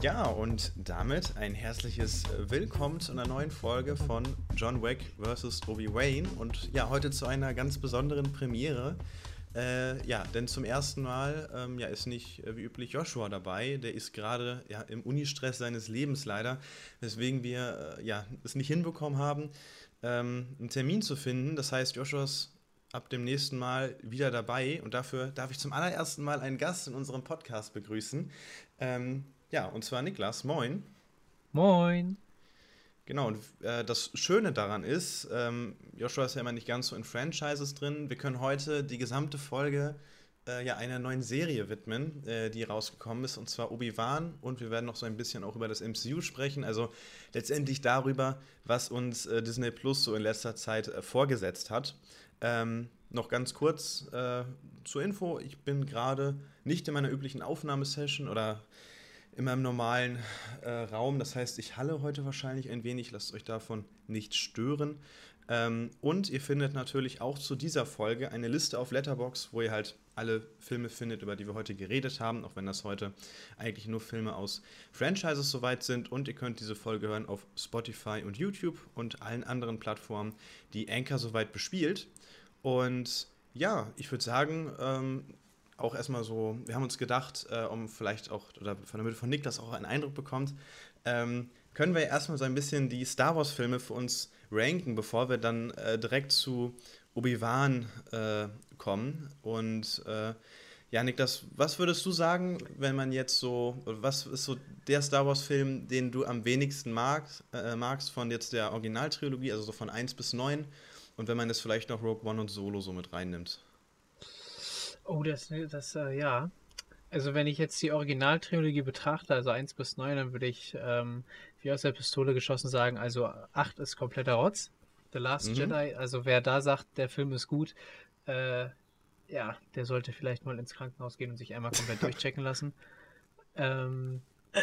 Ja, und damit ein herzliches Willkommen zu einer neuen Folge von John Wick vs. Obi Wayne. Und ja, heute zu einer ganz besonderen Premiere. Äh, ja, denn zum ersten Mal ähm, ja, ist nicht äh, wie üblich Joshua dabei. Der ist gerade ja, im Unistress seines Lebens leider, weswegen wir äh, ja, es nicht hinbekommen haben, ähm, einen Termin zu finden. Das heißt, Joshua ist ab dem nächsten Mal wieder dabei und dafür darf ich zum allerersten Mal einen Gast in unserem Podcast begrüßen. Ähm, ja, und zwar Niklas. Moin. Moin. Genau, und äh, das Schöne daran ist, ähm, Joshua ist ja immer nicht ganz so in Franchises drin. Wir können heute die gesamte Folge äh, ja einer neuen Serie widmen, äh, die rausgekommen ist, und zwar Obi-Wan. Und wir werden noch so ein bisschen auch über das MCU sprechen, also letztendlich darüber, was uns äh, Disney Plus so in letzter Zeit äh, vorgesetzt hat. Ähm, noch ganz kurz äh, zur Info: Ich bin gerade nicht in meiner üblichen Aufnahmesession oder in meinem normalen äh, Raum. Das heißt, ich halle heute wahrscheinlich ein wenig, lasst euch davon nicht stören. Ähm, und ihr findet natürlich auch zu dieser Folge eine Liste auf Letterbox, wo ihr halt alle Filme findet, über die wir heute geredet haben, auch wenn das heute eigentlich nur Filme aus Franchises soweit sind. Und ihr könnt diese Folge hören auf Spotify und YouTube und allen anderen Plattformen, die Anchor soweit bespielt. Und ja, ich würde sagen, ähm, auch erstmal so, wir haben uns gedacht, äh, um vielleicht auch, oder damit von Niklas auch einen Eindruck bekommt, ähm, können wir erstmal so ein bisschen die Star Wars-Filme für uns ranken, bevor wir dann äh, direkt zu Obi-Wan äh, kommen. Und äh, ja, Niklas, was würdest du sagen, wenn man jetzt so, was ist so der Star Wars-Film, den du am wenigsten magst, äh, magst von jetzt der Originaltrilogie, also so von 1 bis 9? Und wenn man jetzt vielleicht noch Rogue One und Solo so mit reinnimmt? Oh, das, das, äh, ja. Also wenn ich jetzt die Originaltrilogie betrachte, also 1 bis 9, dann würde ich ähm, wie aus der Pistole geschossen sagen, also 8 ist kompletter Rotz. The Last mhm. Jedi, also wer da sagt, der Film ist gut, äh, ja, der sollte vielleicht mal ins Krankenhaus gehen und sich einmal komplett durchchecken lassen. Ähm,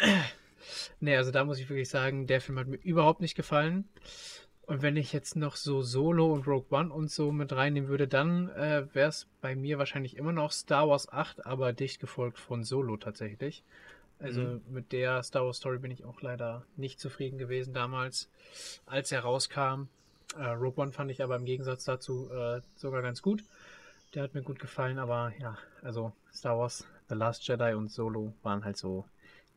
nee, also da muss ich wirklich sagen, der Film hat mir überhaupt nicht gefallen. Und wenn ich jetzt noch so Solo und Rogue One und so mit reinnehmen würde, dann äh, wäre es bei mir wahrscheinlich immer noch Star Wars 8, aber dicht gefolgt von Solo tatsächlich. Also mhm. mit der Star Wars Story bin ich auch leider nicht zufrieden gewesen damals, als er rauskam. Äh, Rogue One fand ich aber im Gegensatz dazu äh, sogar ganz gut. Der hat mir gut gefallen, aber ja, also Star Wars, The Last Jedi und Solo waren halt so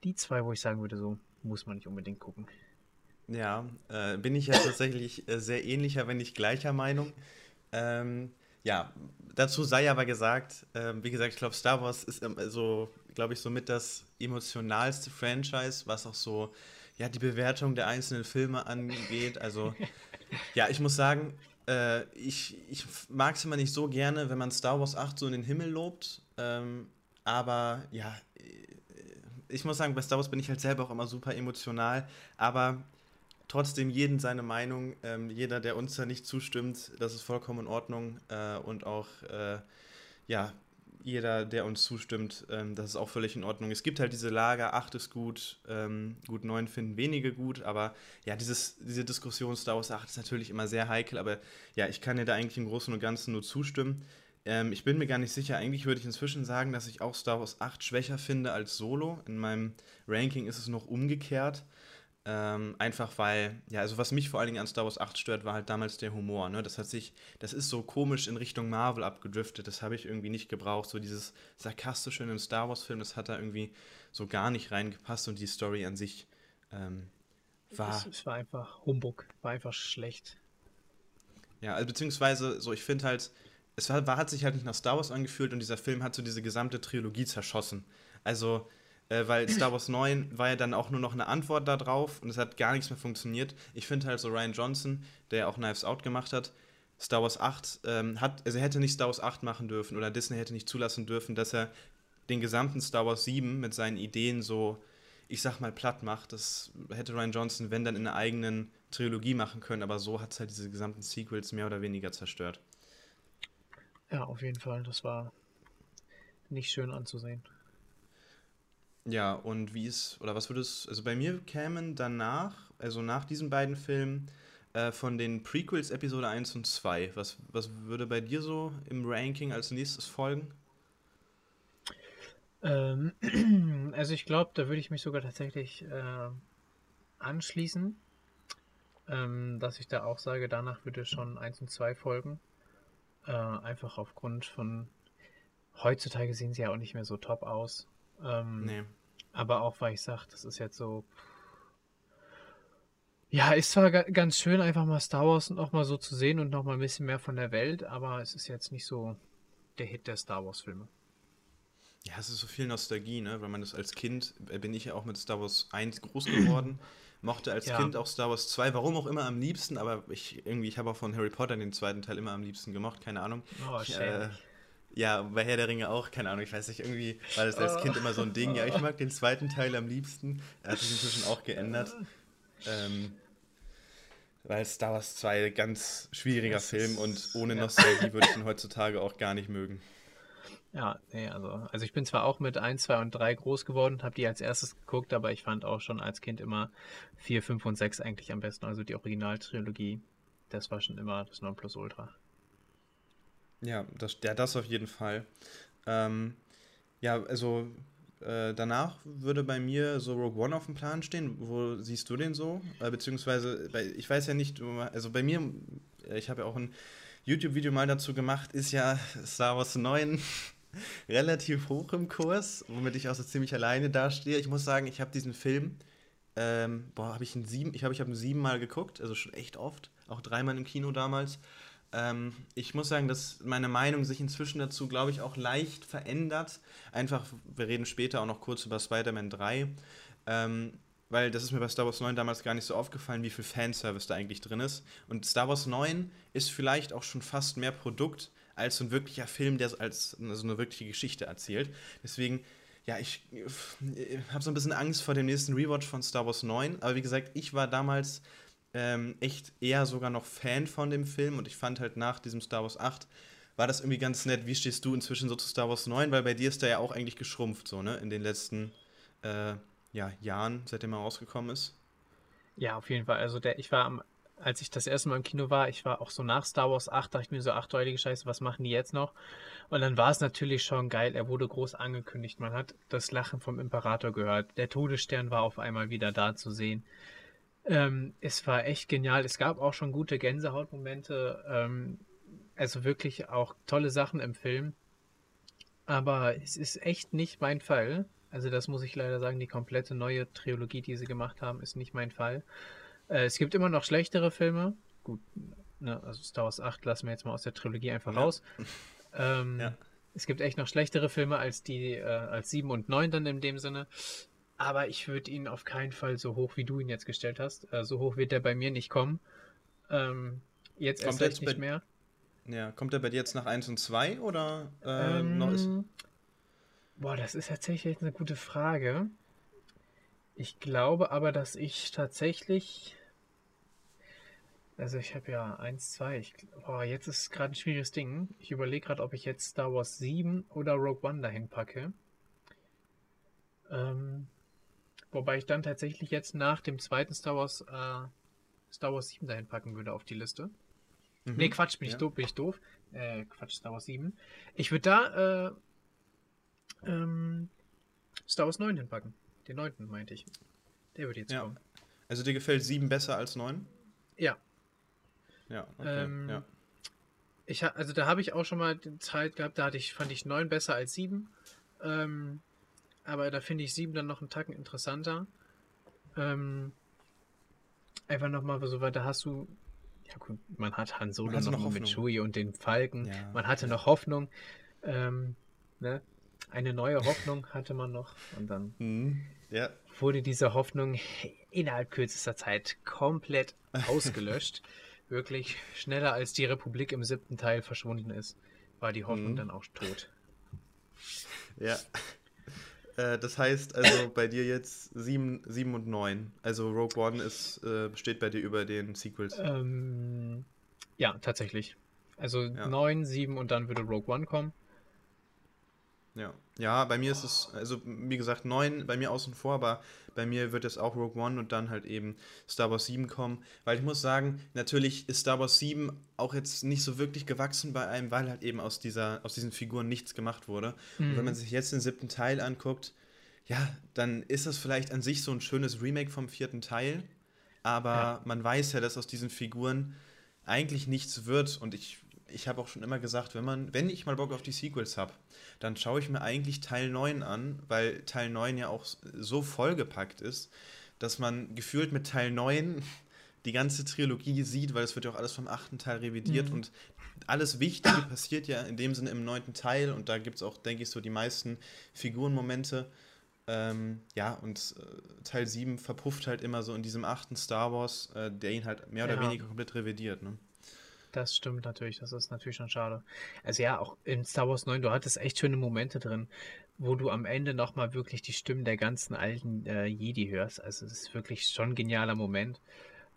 die zwei, wo ich sagen würde, so muss man nicht unbedingt gucken. Ja, äh, bin ich ja tatsächlich äh, sehr ähnlicher, wenn nicht gleicher Meinung. Ähm, ja, dazu sei aber gesagt, äh, wie gesagt, ich glaube, Star Wars ist ähm, so, glaube ich, somit das emotionalste Franchise, was auch so, ja, die Bewertung der einzelnen Filme angeht. Also, ja, ich muss sagen, äh, ich, ich mag es immer nicht so gerne, wenn man Star Wars 8 so in den Himmel lobt. Ähm, aber ja, äh, ich muss sagen, bei Star Wars bin ich halt selber auch immer super emotional. Aber trotzdem jeden seine Meinung. Ähm, jeder, der uns da nicht zustimmt, das ist vollkommen in Ordnung. Äh, und auch, äh, ja, jeder, der uns zustimmt, ähm, das ist auch völlig in Ordnung. Es gibt halt diese Lager, 8 ist gut, ähm, gut 9 finden wenige gut, aber ja, dieses, diese Diskussion Star Wars 8 ist natürlich immer sehr heikel, aber ja, ich kann dir da eigentlich im Großen und Ganzen nur zustimmen. Ähm, ich bin mir gar nicht sicher, eigentlich würde ich inzwischen sagen, dass ich auch Star Wars 8 schwächer finde als Solo. In meinem Ranking ist es noch umgekehrt. Ähm, einfach weil, ja, also was mich vor allen Dingen an Star Wars 8 stört, war halt damals der Humor. Ne? Das hat sich, das ist so komisch in Richtung Marvel abgedriftet. Das habe ich irgendwie nicht gebraucht. So dieses Sarkastische in einem Star Wars-Film, das hat da irgendwie so gar nicht reingepasst und die Story an sich ähm, war. Es, es, war einfach Humbug, war einfach schlecht. Ja, also beziehungsweise, so, ich finde halt, es war, war, hat sich halt nicht nach Star Wars angefühlt und dieser Film hat so diese gesamte Trilogie zerschossen. Also, äh, weil Star Wars 9 war ja dann auch nur noch eine Antwort darauf und es hat gar nichts mehr funktioniert. Ich finde halt so Ryan Johnson, der auch Knives Out gemacht hat, Star Wars 8 ähm, hat, also er hätte nicht Star Wars 8 machen dürfen oder Disney hätte nicht zulassen dürfen, dass er den gesamten Star Wars 7 mit seinen Ideen so, ich sag mal, platt macht. Das hätte Ryan Johnson, wenn dann in einer eigenen Trilogie machen können, aber so hat es halt diese gesamten Sequels mehr oder weniger zerstört. Ja, auf jeden Fall. Das war nicht schön anzusehen. Ja, und wie ist, oder was würde es, also bei mir kämen danach, also nach diesen beiden Filmen, äh, von den Prequels Episode 1 und 2, was, was würde bei dir so im Ranking als nächstes folgen? Ähm, also ich glaube, da würde ich mich sogar tatsächlich äh, anschließen, ähm, dass ich da auch sage, danach würde schon 1 und 2 folgen. Äh, einfach aufgrund von heutzutage sehen sie ja auch nicht mehr so top aus. Ähm, nee. Aber auch, weil ich sage, das ist jetzt so. Ja, ist zwar ganz schön, einfach mal Star Wars noch mal so zu sehen und noch mal ein bisschen mehr von der Welt, aber es ist jetzt nicht so der Hit der Star Wars-Filme. Ja, es ist so viel Nostalgie, ne? Weil man das als Kind, äh, bin ich ja auch mit Star Wars 1 groß geworden, mochte als ja. Kind auch Star Wars 2, warum auch immer am liebsten, aber ich irgendwie, ich habe auch von Harry Potter den zweiten Teil immer am liebsten gemocht, keine Ahnung. Oh, ich, äh, ja, bei Herr der Ringe auch, keine Ahnung, ich weiß nicht, irgendwie war das als Kind immer so ein Ding. Ja, ich mag den zweiten Teil am liebsten. Er hat sich inzwischen auch geändert. Ähm, weil Star Wars 2 ein ganz schwieriger das Film und ohne Nostalgie würde ich ihn heutzutage auch gar nicht mögen. Ja, nee, also, also ich bin zwar auch mit 1, 2 und 3 groß geworden, habe die als erstes geguckt, aber ich fand auch schon als Kind immer 4, 5 und 6 eigentlich am besten, also die Originaltrilogie. Das war schon immer das Nonplusultra. Ja, das, ja, das auf jeden Fall. Ähm, ja, also äh, danach würde bei mir so Rogue One auf dem Plan stehen. Wo siehst du den so? Äh, beziehungsweise, bei, ich weiß ja nicht, also bei mir, äh, ich habe ja auch ein YouTube-Video mal dazu gemacht, ist ja Star Wars 9 relativ hoch im Kurs, womit ich auch so ziemlich alleine dastehe. Ich muss sagen, ich habe diesen Film, ähm, boah, habe ich ihn sieben, ich habe ich hab ihn siebenmal geguckt, also schon echt oft, auch dreimal im Kino damals. Ähm, ich muss sagen, dass meine Meinung sich inzwischen dazu, glaube ich, auch leicht verändert. Einfach, wir reden später auch noch kurz über Spider-Man 3. Ähm, weil das ist mir bei Star Wars 9 damals gar nicht so aufgefallen, wie viel Fanservice da eigentlich drin ist. Und Star Wars 9 ist vielleicht auch schon fast mehr Produkt als so ein wirklicher Film, der als so eine wirkliche Geschichte erzählt. Deswegen, ja, ich, ich habe so ein bisschen Angst vor dem nächsten Rewatch von Star Wars 9. Aber wie gesagt, ich war damals ähm, echt eher sogar noch Fan von dem Film und ich fand halt nach diesem Star Wars 8 war das irgendwie ganz nett. Wie stehst du inzwischen so zu Star Wars 9? Weil bei dir ist der ja auch eigentlich geschrumpft, so, ne? In den letzten äh, ja, Jahren, seitdem er rausgekommen ist. Ja, auf jeden Fall. Also der, ich war am, als ich das erste Mal im Kino war, ich war auch so nach Star Wars 8, dachte ich mir so, ach du Scheiße, was machen die jetzt noch? Und dann war es natürlich schon geil, er wurde groß angekündigt. Man hat das Lachen vom Imperator gehört. Der Todesstern war auf einmal wieder da zu sehen. Ähm, es war echt genial. Es gab auch schon gute Gänsehautmomente. Ähm, also wirklich auch tolle Sachen im Film. Aber es ist echt nicht mein Fall. Also das muss ich leider sagen, die komplette neue Trilogie, die sie gemacht haben, ist nicht mein Fall. Äh, es gibt immer noch schlechtere Filme. Gut, ne, also Star Wars 8 lassen wir jetzt mal aus der Trilogie einfach ja. raus. Ähm, ja. Es gibt echt noch schlechtere Filme als die, äh, als 7 und 9 dann in dem Sinne. Aber ich würde ihn auf keinen Fall so hoch, wie du ihn jetzt gestellt hast. Äh, so hoch wird er bei mir nicht kommen. Ähm, jetzt kommt erst nicht mehr. Ja, kommt er bei dir jetzt nach 1 und 2 oder äh, ähm, noch ist... Boah, das ist tatsächlich eine gute Frage. Ich glaube aber, dass ich tatsächlich. Also ich habe ja 1, 2. Ich, boah, jetzt ist gerade ein schwieriges Ding. Ich überlege gerade, ob ich jetzt Star Wars 7 oder Rogue One dahin packe. Ähm, Wobei ich dann tatsächlich jetzt nach dem zweiten Star Wars äh, Star Wars 7 dahin packen würde auf die Liste. Mhm. Nee, Quatsch, bin ich ja. doof, bin ich doof. Äh, Quatsch, Star Wars 7. Ich würde da äh, ähm, Star Wars 9 hinpacken. Den 9. meinte ich. Der würde jetzt ja. kommen. Also dir gefällt 7 besser als 9? Ja. Ja, okay. Ähm, ja. Ich, also da habe ich auch schon mal Zeit gehabt, da hatte ich, fand ich 9 besser als 7. Ähm, aber da finde ich 7 dann noch einen Tacken interessanter. Ähm, einfach nochmal so weiter hast du. Ja, gut, man hat Han Solo noch, noch mit Chewie und den Falken. Ja, man hatte ja. noch Hoffnung. Ähm, ne? Eine neue Hoffnung hatte man noch. Und dann mhm. ja. wurde diese Hoffnung innerhalb kürzester Zeit komplett ausgelöscht. Wirklich schneller als die Republik im siebten Teil verschwunden ist, war die Hoffnung mhm. dann auch tot. Ja. Äh, das heißt also bei dir jetzt 7, 7 und 9. Also Rogue One ist, äh, steht bei dir über den Sequels. Ähm, ja, tatsächlich. Also ja. 9, 7 und dann würde Rogue One kommen. Ja. ja, bei mir ist es, also wie gesagt, neun bei mir außen vor, aber bei mir wird jetzt auch Rogue One und dann halt eben Star Wars 7 kommen. Weil ich muss sagen, natürlich ist Star Wars 7 auch jetzt nicht so wirklich gewachsen bei einem, weil halt eben aus, dieser, aus diesen Figuren nichts gemacht wurde. Mhm. Und wenn man sich jetzt den siebten Teil anguckt, ja, dann ist das vielleicht an sich so ein schönes Remake vom vierten Teil. Aber ja. man weiß ja, dass aus diesen Figuren eigentlich nichts wird. Und ich ich habe auch schon immer gesagt, wenn man, wenn ich mal Bock auf die Sequels habe, dann schaue ich mir eigentlich Teil 9 an, weil Teil 9 ja auch so vollgepackt ist, dass man gefühlt mit Teil 9 die ganze Trilogie sieht, weil es wird ja auch alles vom achten Teil revidiert mhm. und alles Wichtige passiert ja in dem Sinne im neunten Teil und da gibt es auch, denke ich, so die meisten Figurenmomente. Ähm, ja, und äh, Teil 7 verpufft halt immer so in diesem achten Star Wars, äh, der ihn halt mehr oder ja. weniger komplett revidiert. Ne? Das stimmt natürlich, das ist natürlich schon schade. Also ja, auch in Star Wars 9, du hattest echt schöne Momente drin, wo du am Ende nochmal wirklich die Stimmen der ganzen alten äh, Jedi hörst. Also es ist wirklich schon ein genialer Moment.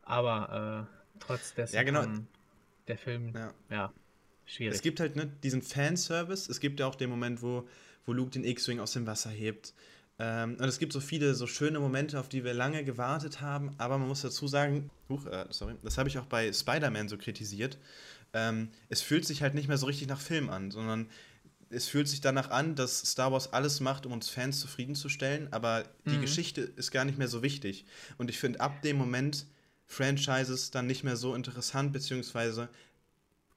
Aber äh, trotz dessen ja, genau. der Film, ja. ja, schwierig. Es gibt halt ne, diesen Fanservice, es gibt ja auch den Moment, wo, wo Luke den X-Wing aus dem Wasser hebt. Ähm, und es gibt so viele so schöne Momente, auf die wir lange gewartet haben, aber man muss dazu sagen, huch, äh, sorry, das habe ich auch bei Spider-Man so kritisiert. Ähm, es fühlt sich halt nicht mehr so richtig nach Film an, sondern es fühlt sich danach an, dass Star Wars alles macht, um uns Fans zufriedenzustellen, aber die mhm. Geschichte ist gar nicht mehr so wichtig. Und ich finde ab dem Moment Franchises dann nicht mehr so interessant, beziehungsweise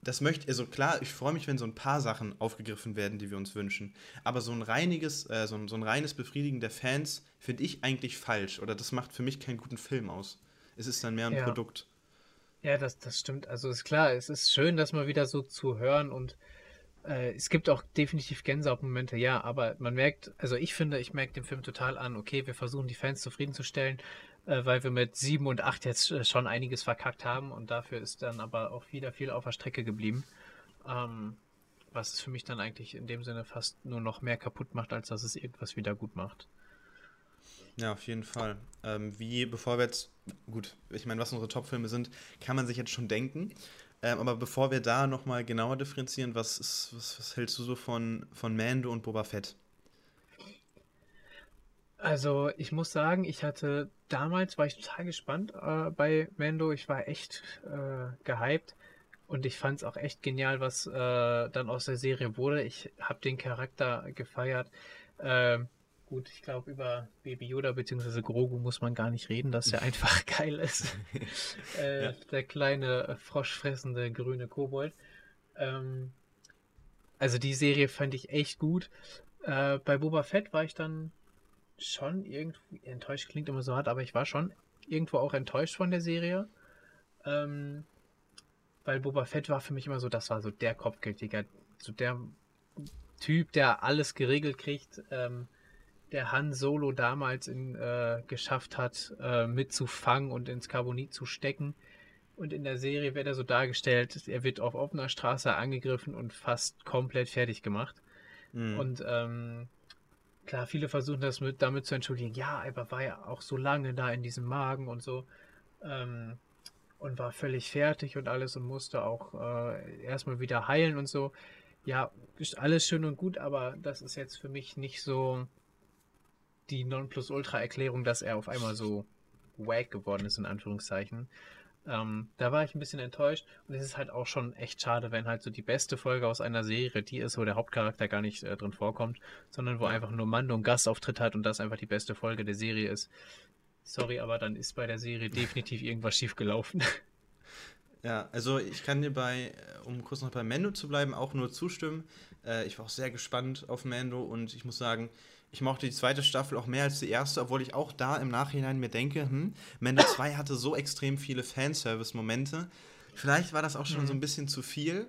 das möchte, also klar, ich freue mich, wenn so ein paar Sachen aufgegriffen werden, die wir uns wünschen. Aber so ein reiniges, äh, so, ein, so ein reines Befriedigen der Fans finde ich eigentlich falsch. Oder das macht für mich keinen guten Film aus. Es ist dann mehr ein ja. Produkt. Ja, das, das stimmt. Also ist klar, es ist schön, das mal wieder so zu hören und äh, es gibt auch definitiv Gänsehautmomente, ja, aber man merkt, also ich finde, ich merke dem Film total an, okay, wir versuchen die Fans zufriedenzustellen, weil wir mit 7 und 8 jetzt äh, schon einiges verkackt haben und dafür ist dann aber auch wieder viel auf der Strecke geblieben. Ähm, was es für mich dann eigentlich in dem Sinne fast nur noch mehr kaputt macht, als dass es irgendwas wieder gut macht. Ja, auf jeden Fall. Ähm, wie, bevor wir jetzt, gut, ich meine, was unsere Top-Filme sind, kann man sich jetzt schon denken. Ähm, aber bevor wir da nochmal genauer differenzieren, was, ist, was, was hältst du so von, von Mando und Boba Fett? Also ich muss sagen, ich hatte damals war ich total gespannt äh, bei Mando. Ich war echt äh, gehypt und ich fand es auch echt genial, was äh, dann aus der Serie wurde. Ich habe den Charakter gefeiert. Ähm, gut, ich glaube über Baby Yoda bzw. Grogu muss man gar nicht reden, dass er einfach geil ist. Äh, ja. Der kleine froschfressende grüne Kobold. Ähm, also die Serie fand ich echt gut. Äh, bei Boba Fett war ich dann schon irgendwie enttäuscht, klingt immer so hart, aber ich war schon irgendwo auch enttäuscht von der Serie. Ähm, weil Boba Fett war für mich immer so, das war so der Kopfgeldjäger, so der Typ, der alles geregelt kriegt, ähm, der Han Solo damals in, äh, geschafft hat, äh, mitzufangen und ins Carbonit zu stecken. Und in der Serie wird er so dargestellt, er wird auf offener Straße angegriffen und fast komplett fertig gemacht. Mhm. Und ähm, Klar, viele versuchen das mit, damit zu entschuldigen, ja, aber war ja auch so lange da in diesem Magen und so. Ähm, und war völlig fertig und alles und musste auch äh, erstmal wieder heilen und so. Ja, ist alles schön und gut, aber das ist jetzt für mich nicht so die Nonplusultra-Erklärung, dass er auf einmal so wack geworden ist, in Anführungszeichen. Ähm, da war ich ein bisschen enttäuscht und es ist halt auch schon echt schade, wenn halt so die beste Folge aus einer Serie die ist, wo der Hauptcharakter gar nicht äh, drin vorkommt, sondern wo einfach nur Mando einen Gastauftritt hat und das einfach die beste Folge der Serie ist. Sorry, aber dann ist bei der Serie definitiv irgendwas schiefgelaufen. Ja, also ich kann dir bei, äh, um kurz noch bei Mando zu bleiben, auch nur zustimmen. Äh, ich war auch sehr gespannt auf Mando und ich muss sagen, ich mochte die zweite Staffel auch mehr als die erste, obwohl ich auch da im Nachhinein mir denke, hm, Mando 2 hatte so extrem viele Fanservice-Momente. Vielleicht war das auch schon mhm. so ein bisschen zu viel.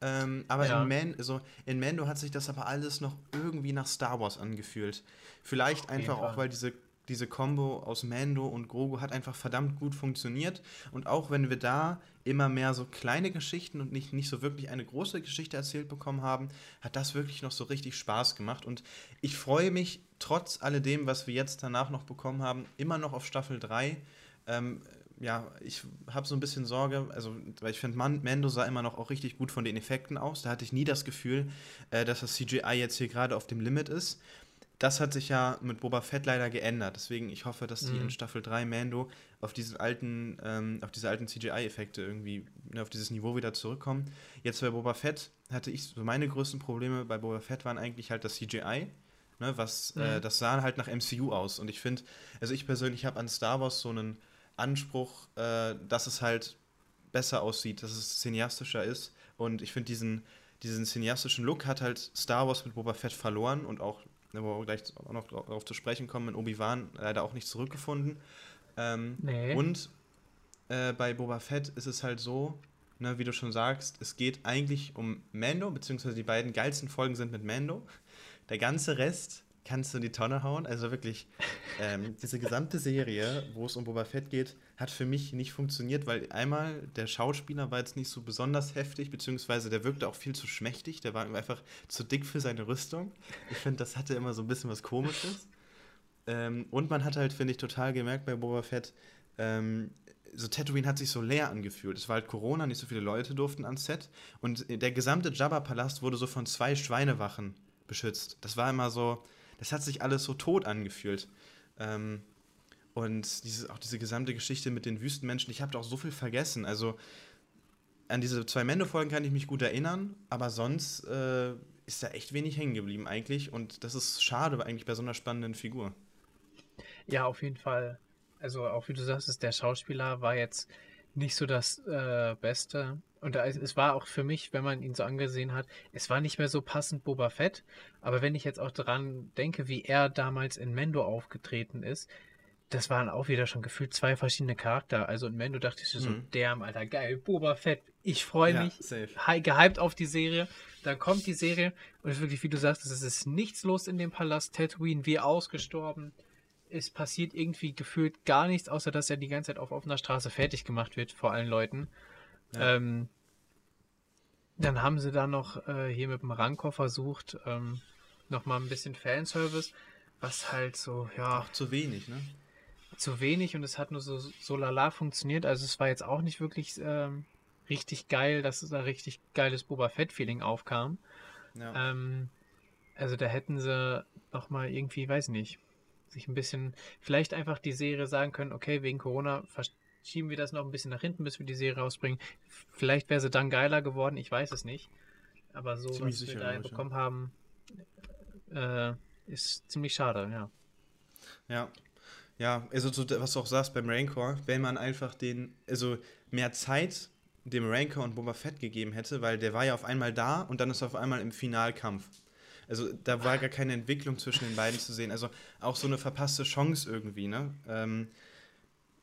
Ähm, aber ja. in, Man, also in Mando hat sich das aber alles noch irgendwie nach Star Wars angefühlt. Vielleicht einfach auch, weil diese diese Combo aus Mando und Grogu hat einfach verdammt gut funktioniert. Und auch wenn wir da immer mehr so kleine Geschichten und nicht, nicht so wirklich eine große Geschichte erzählt bekommen haben, hat das wirklich noch so richtig Spaß gemacht. Und ich freue mich trotz alledem, was wir jetzt danach noch bekommen haben, immer noch auf Staffel 3. Ähm, ja, ich habe so ein bisschen Sorge, also, weil ich finde, Mando sah immer noch auch richtig gut von den Effekten aus. Da hatte ich nie das Gefühl, äh, dass das CGI jetzt hier gerade auf dem Limit ist. Das hat sich ja mit Boba Fett leider geändert. Deswegen, ich hoffe, dass die mhm. in Staffel 3 Mando auf diesen alten, ähm, auf diese alten CGI-Effekte irgendwie, ne, auf dieses Niveau wieder zurückkommen. Jetzt bei Boba Fett hatte ich so meine größten Probleme bei Boba Fett waren eigentlich halt das CGI. Ne, was, äh, mhm. äh, das sah halt nach MCU aus. Und ich finde, also ich persönlich habe an Star Wars so einen Anspruch, äh, dass es halt besser aussieht, dass es cineastischer ist. Und ich finde, diesen, diesen cineastischen Look hat halt Star Wars mit Boba Fett verloren und auch, ne, wo wir gleich auch noch darauf zu sprechen kommen, in Obi-Wan leider auch nicht zurückgefunden. Ähm, nee. Und äh, bei Boba Fett ist es halt so, ne, wie du schon sagst, es geht eigentlich um Mando, beziehungsweise die beiden geilsten Folgen sind mit Mando. Der ganze Rest kannst du in die Tonne hauen. Also wirklich, ähm, diese gesamte Serie, wo es um Boba Fett geht, hat für mich nicht funktioniert, weil einmal der Schauspieler war jetzt nicht so besonders heftig, beziehungsweise der wirkte auch viel zu schmächtig, der war einfach zu dick für seine Rüstung. Ich finde, das hatte immer so ein bisschen was Komisches. Ähm, und man hat halt, finde ich, total gemerkt bei Boba Fett, ähm, so Tatooine hat sich so leer angefühlt. Es war halt Corona, nicht so viele Leute durften ans Set. Und der gesamte Jabba-Palast wurde so von zwei Schweinewachen beschützt. Das war immer so, das hat sich alles so tot angefühlt. Ähm, und diese, auch diese gesamte Geschichte mit den Wüstenmenschen, ich habe da auch so viel vergessen. Also an diese zwei Mendo-Folgen kann ich mich gut erinnern, aber sonst äh, ist da echt wenig hängen geblieben eigentlich. Und das ist schade eigentlich bei so einer spannenden Figur. Ja, auf jeden Fall. Also auch wie du sagst, der Schauspieler war jetzt nicht so das äh, Beste. Und es war auch für mich, wenn man ihn so angesehen hat, es war nicht mehr so passend Boba Fett. Aber wenn ich jetzt auch daran denke, wie er damals in Mendo aufgetreten ist, das waren auch wieder schon gefühlt zwei verschiedene Charakter. Also in Mendo dachte ich so, mhm. der Alter, geil, Boba Fett, ich freue ja, mich, safe. gehypt auf die Serie. Dann kommt die Serie und es ist wirklich, wie du sagst, es ist nichts los in dem Palast Tatooine, wie ausgestorben es passiert irgendwie gefühlt gar nichts, außer dass er die ganze Zeit auf offener Straße fertig gemacht wird vor allen Leuten. Ja. Ähm, dann haben sie da noch äh, hier mit dem Rancor versucht, ähm, nochmal ein bisschen Fanservice, was halt so, ja. Auch zu wenig, ne? Zu wenig und es hat nur so, so lala funktioniert. Also es war jetzt auch nicht wirklich ähm, richtig geil, dass da richtig geiles Boba Fett-Feeling aufkam. Ja. Ähm, also da hätten sie nochmal irgendwie, weiß nicht, sich ein bisschen, vielleicht einfach die Serie sagen können, okay, wegen Corona verschieben wir das noch ein bisschen nach hinten, bis wir die Serie rausbringen. Vielleicht wäre sie dann geiler geworden, ich weiß es nicht. Aber so, ziemlich was sicher, wir da bekommen ja. haben, äh, ist ziemlich schade, ja. Ja. Ja, also was du auch sagst beim Rancor, wenn man einfach den, also mehr Zeit dem Rancor und Boba Fett gegeben hätte, weil der war ja auf einmal da und dann ist er auf einmal im Finalkampf. Also da war gar keine Entwicklung zwischen den beiden zu sehen. Also auch so eine verpasste Chance irgendwie, ne? Ähm,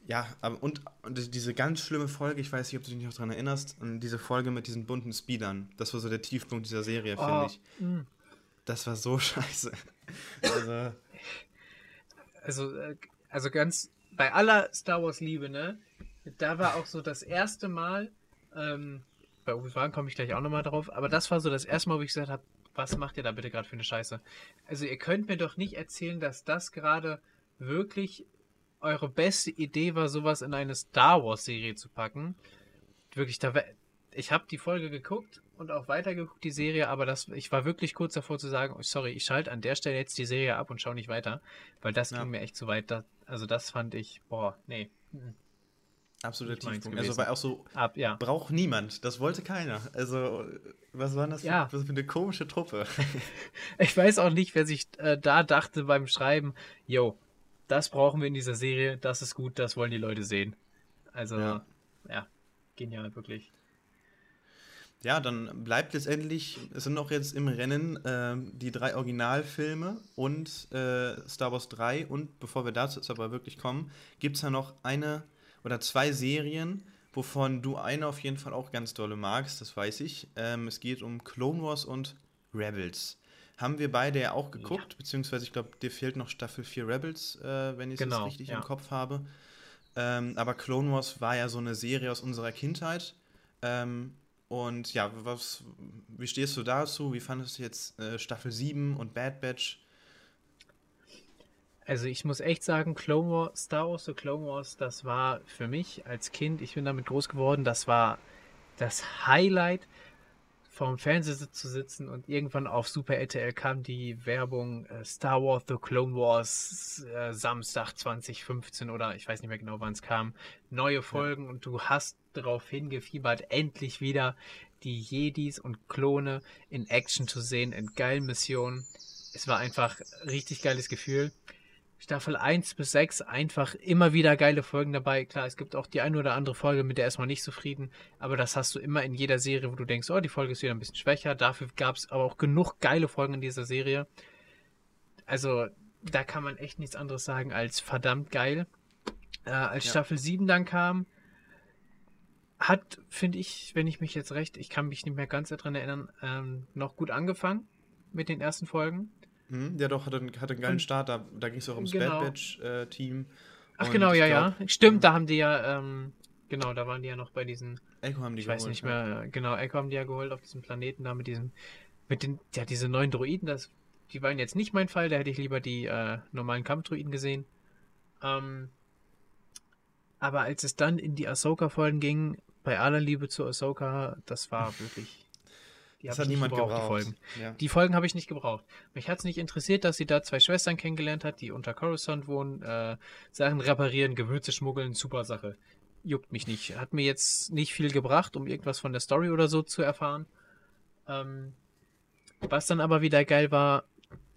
ja, und, und diese ganz schlimme Folge, ich weiß nicht, ob du dich noch daran erinnerst, diese Folge mit diesen bunten Speedern, das war so der Tiefpunkt dieser Serie, oh, finde ich. Mh. Mm. Das war so scheiße. Also, also, äh, also ganz, bei aller Star Wars Liebe, ne? Da war auch so das erste Mal, ähm, bei Obi-Wan komme ich gleich auch nochmal drauf, aber das war so das erste Mal, wo ich gesagt habe, was macht ihr da bitte gerade für eine Scheiße? Also ihr könnt mir doch nicht erzählen, dass das gerade wirklich eure beste Idee war, sowas in eine Star Wars Serie zu packen. Wirklich, da ich habe die Folge geguckt und auch weitergeguckt, die Serie, aber das, ich war wirklich kurz davor zu sagen, oh, sorry, ich schalte an der Stelle jetzt die Serie ab und schaue nicht weiter, weil das ja. ging mir echt zu weit. Da, also das fand ich, boah, nee. Absoluter Tiefpunkt. Also weil auch so Ab, ja. braucht niemand. Das wollte keiner. Also was war das ja. für, für, eine komische Truppe? ich weiß auch nicht, wer sich äh, da dachte beim Schreiben, yo, das brauchen wir in dieser Serie, das ist gut, das wollen die Leute sehen. Also ja, ja genial, wirklich. Ja, dann bleibt letztendlich, es sind noch jetzt im Rennen äh, die drei Originalfilme und äh, Star Wars 3 und bevor wir dazu aber wirklich kommen, gibt es ja noch eine oder zwei Serien, wovon du eine auf jeden Fall auch ganz dolle magst, das weiß ich. Ähm, es geht um Clone Wars und Rebels. Haben wir beide ja auch geguckt, ja. beziehungsweise ich glaube, dir fehlt noch Staffel 4 Rebels, äh, wenn ich es genau, richtig ja. im Kopf habe. Ähm, aber Clone Wars war ja so eine Serie aus unserer Kindheit. Ähm, und ja, was, wie stehst du dazu? Wie fandest du jetzt äh, Staffel 7 und Bad Batch? Also ich muss echt sagen, Clone Wars, Star Wars The Clone Wars, das war für mich als Kind, ich bin damit groß geworden, das war das Highlight vorm Fernseher zu sitzen und irgendwann auf Super RTL kam die Werbung äh, Star Wars The Clone Wars äh, Samstag 2015 oder ich weiß nicht mehr genau, wann es kam. Neue Folgen ja. und du hast darauf hingefiebert, endlich wieder die Jedis und Klone in Action zu sehen, in geilen Missionen. Es war einfach ein richtig geiles Gefühl. Staffel 1 bis 6 einfach immer wieder geile Folgen dabei. Klar, es gibt auch die eine oder andere Folge, mit der ist man nicht zufrieden, aber das hast du immer in jeder Serie, wo du denkst, oh, die Folge ist wieder ein bisschen schwächer. Dafür gab es aber auch genug geile Folgen in dieser Serie. Also, da kann man echt nichts anderes sagen als verdammt geil. Äh, als ja. Staffel 7 dann kam, hat, finde ich, wenn ich mich jetzt recht, ich kann mich nicht mehr ganz daran erinnern, ähm, noch gut angefangen mit den ersten Folgen. Hm, ja, doch, hatte, hatte einen geilen Start. Da, da ging es auch ums genau. Bad Batch-Team. Äh, Ach, genau, ja, glaub, ja. Stimmt, da haben die ja, ähm, genau, da waren die ja noch bei diesen. Echo haben die Ich geholt, weiß nicht mehr, genau, Echo haben die ja geholt auf diesem Planeten da mit diesem, mit den, ja, diese neuen Droiden, das, die waren jetzt nicht mein Fall, da hätte ich lieber die äh, normalen Kampfdroiden gesehen. Ähm, aber als es dann in die Ahsoka-Folgen ging, bei aller Liebe zu Ahsoka, das war wirklich die das hat niemand gebraucht, gebraucht, die Folgen. Ja. Die Folgen habe ich nicht gebraucht. Mich hat es nicht interessiert, dass sie da zwei Schwestern kennengelernt hat, die unter Coruscant wohnen, äh, Sachen reparieren, Gewürze schmuggeln, super Sache. Juckt mich nicht. Hat mir jetzt nicht viel gebracht, um irgendwas von der Story oder so zu erfahren. Ähm, was dann aber wieder geil war,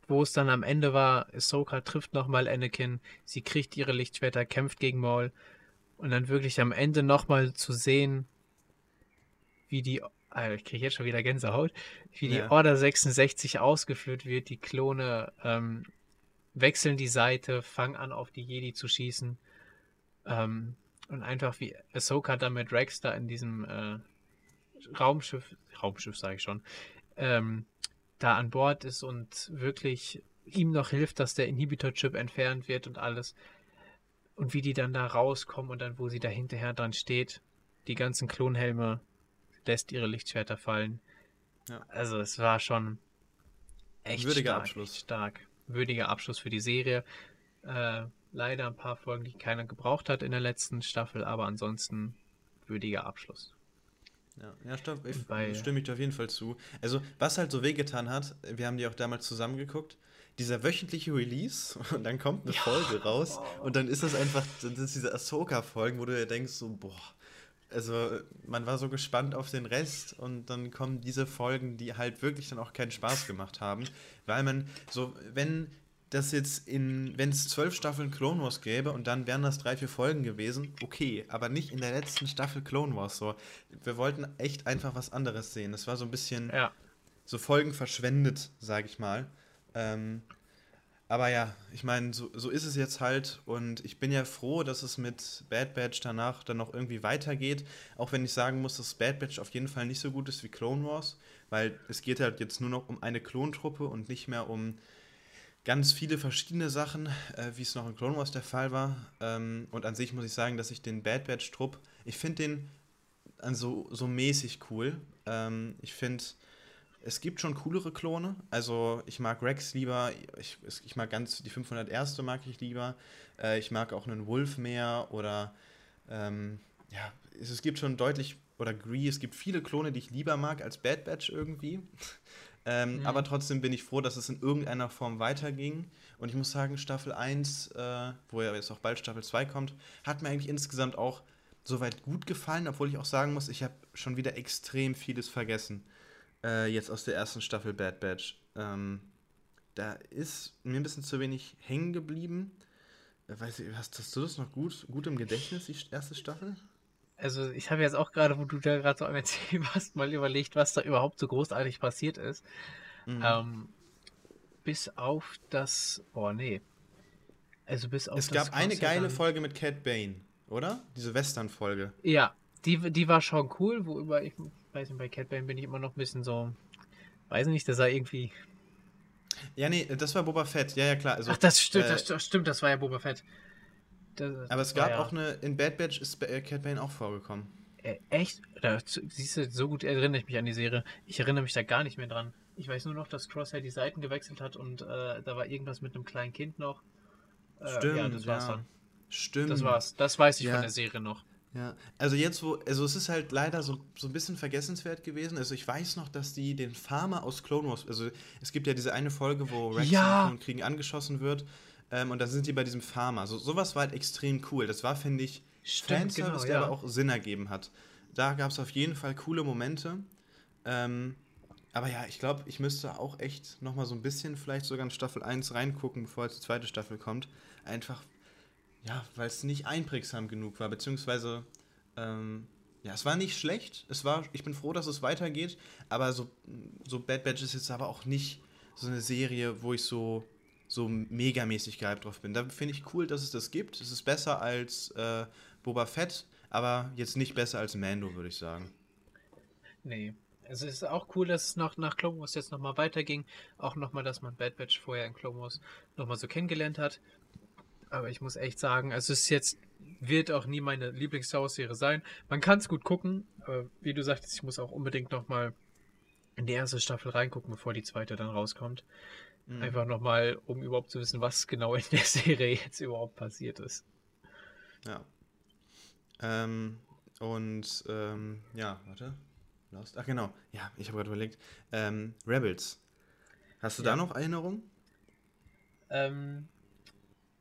wo es dann am Ende war, Ahsoka trifft nochmal Anakin, sie kriegt ihre Lichtschwerter, kämpft gegen Maul und dann wirklich am Ende nochmal zu sehen, wie die also ich kriege jetzt schon wieder Gänsehaut, wie die Order 66 ausgeführt wird. Die Klone ähm, wechseln die Seite, fangen an, auf die Jedi zu schießen. Ähm, und einfach wie Ahsoka da mit Rex da in diesem äh, Raumschiff, Raumschiff sage ich schon, ähm, da an Bord ist und wirklich ihm noch hilft, dass der Inhibitor-Chip entfernt wird und alles. Und wie die dann da rauskommen und dann, wo sie da hinterher dran steht, die ganzen Klonhelme lässt ihre Lichtschwerter fallen. Ja. Also es war schon echt Würdiger stark, Abschluss. Echt stark. Würdiger Abschluss für die Serie. Äh, leider ein paar Folgen, die keiner gebraucht hat in der letzten Staffel, aber ansonsten würdiger Abschluss. Ja, ja stopp, ich, Bei, stimme ich dir auf jeden Fall zu. Also, was halt so wehgetan hat, wir haben die auch damals zusammengeguckt, dieser wöchentliche Release und dann kommt eine ja. Folge raus und dann ist das einfach, das ist diese Ahsoka-Folgen, wo du dir denkst, so, boah, also man war so gespannt auf den Rest und dann kommen diese Folgen, die halt wirklich dann auch keinen Spaß gemacht haben, weil man so, wenn das jetzt in, wenn es zwölf Staffeln Clone Wars gäbe und dann wären das drei, vier Folgen gewesen, okay, aber nicht in der letzten Staffel Clone Wars so. Wir wollten echt einfach was anderes sehen. Das war so ein bisschen ja. so Folgen verschwendet, sag ich mal. Ähm, aber ja, ich meine, so, so ist es jetzt halt und ich bin ja froh, dass es mit Bad Batch danach dann noch irgendwie weitergeht. Auch wenn ich sagen muss, dass Bad Batch auf jeden Fall nicht so gut ist wie Clone Wars, weil es geht halt jetzt nur noch um eine Klontruppe und nicht mehr um ganz viele verschiedene Sachen, äh, wie es noch in Clone Wars der Fall war. Ähm, und an sich muss ich sagen, dass ich den Bad Batch-Trupp, ich finde den also so mäßig cool. Ähm, ich finde es gibt schon coolere Klone. Also ich mag Rex lieber, ich, ich mag ganz die 501. mag ich lieber. Äh, ich mag auch einen Wolf mehr oder ähm, ja, es, es, gibt schon deutlich, oder Gree, es gibt viele Klone, die ich lieber mag als Bad Batch irgendwie. ähm, mhm. Aber trotzdem bin ich froh, dass es in irgendeiner Form weiterging. Und ich muss sagen, Staffel 1, äh, wo ja jetzt auch bald Staffel 2 kommt, hat mir eigentlich insgesamt auch soweit gut gefallen, obwohl ich auch sagen muss, ich habe schon wieder extrem vieles vergessen äh, jetzt aus der ersten Staffel Bad Batch. Ähm, da ist mir ein bisschen zu wenig hängen geblieben. Äh, weiß ich, hast, hast du das noch gut, gut im Gedächtnis, die erste Staffel? Also ich habe jetzt auch gerade, wo du da gerade so am Erzählen warst, mal überlegt, was da überhaupt so großartig passiert ist. Mhm. Ähm, bis auf das, oh nee. Also bis auf Es gab eine geile Folge mit Cat Bane, oder? Diese Western-Folge. Ja, die, die war schon cool, worüber ich weiß nicht, bei Cat Bane bin ich immer noch ein bisschen so, weiß nicht, das sah irgendwie. Ja, nee, das war Boba Fett, ja, ja, klar. Also, Ach, das stimmt, äh, das stimmt, das war ja Boba Fett. Das, aber es gab ja. auch eine, in Bad Batch ist äh, Cat Bane auch vorgekommen. Äh, echt? Da, siehst du, so gut erinnere ich mich an die Serie. Ich erinnere mich da gar nicht mehr dran. Ich weiß nur noch, dass Crosshair die Seiten gewechselt hat und äh, da war irgendwas mit einem kleinen Kind noch. Äh, Stimmt, ja, das war's ja. dann. Stimmt. Das war's. Das weiß ich Ja. von der Serie noch. Ja, also jetzt wo, also es ist halt leider so, so ein bisschen vergessenswert gewesen. Also ich weiß noch, dass die den Farmer aus Clone Wars, also es gibt ja diese eine Folge, wo Rex Ja. in den Klonkriegen angeschossen wird ähm, und da sind die bei diesem Farmer. Also sowas war halt extrem cool. Das war, finde ich, Stimmt, Fanservice, genau, der ja. aber auch Sinn ergeben hat. Da gab es auf jeden Fall coole Momente. Ähm, aber ja, ich glaube, ich müsste auch echt noch mal so ein bisschen vielleicht sogar in Staffel 1 reingucken, bevor jetzt die zweite Staffel kommt. Einfach, ja, weil es nicht einprägsam genug war, beziehungsweise, ähm, ja, es war nicht schlecht. Es war, ich bin froh, dass es weitergeht, aber so, so Bad Batch ist jetzt aber auch nicht so eine Serie, wo ich so, so megamäßig gehypt drauf bin. Da finde ich cool, dass es das gibt. Es ist besser als äh, Boba Fett, aber jetzt nicht besser als Mando, würde ich sagen. Nee. Es ist auch cool, dass es noch nach Clone Wars jetzt nochmal weiterging. Auch nochmal, dass man Bad Batch vorher in Clone Wars nochmal so kennengelernt hat. Aber ich muss echt sagen, also es ist jetzt, wird auch nie meine Lieblings-Star Wars-Serie sein. Man kann es gut gucken, aber wie du sagtest, ich muss auch unbedingt nochmal in die erste Staffel reingucken, bevor die zweite dann rauskommt. Mhm. Einfach nochmal, um überhaupt zu wissen, was genau in der Serie jetzt überhaupt passiert ist. Ja. Ähm, und ähm, ja, warte. Lost. Ach genau. Ja, ich habe gerade überlegt. Ähm, Rebels. Hast du Ja. da noch Erinnerungen? Ähm,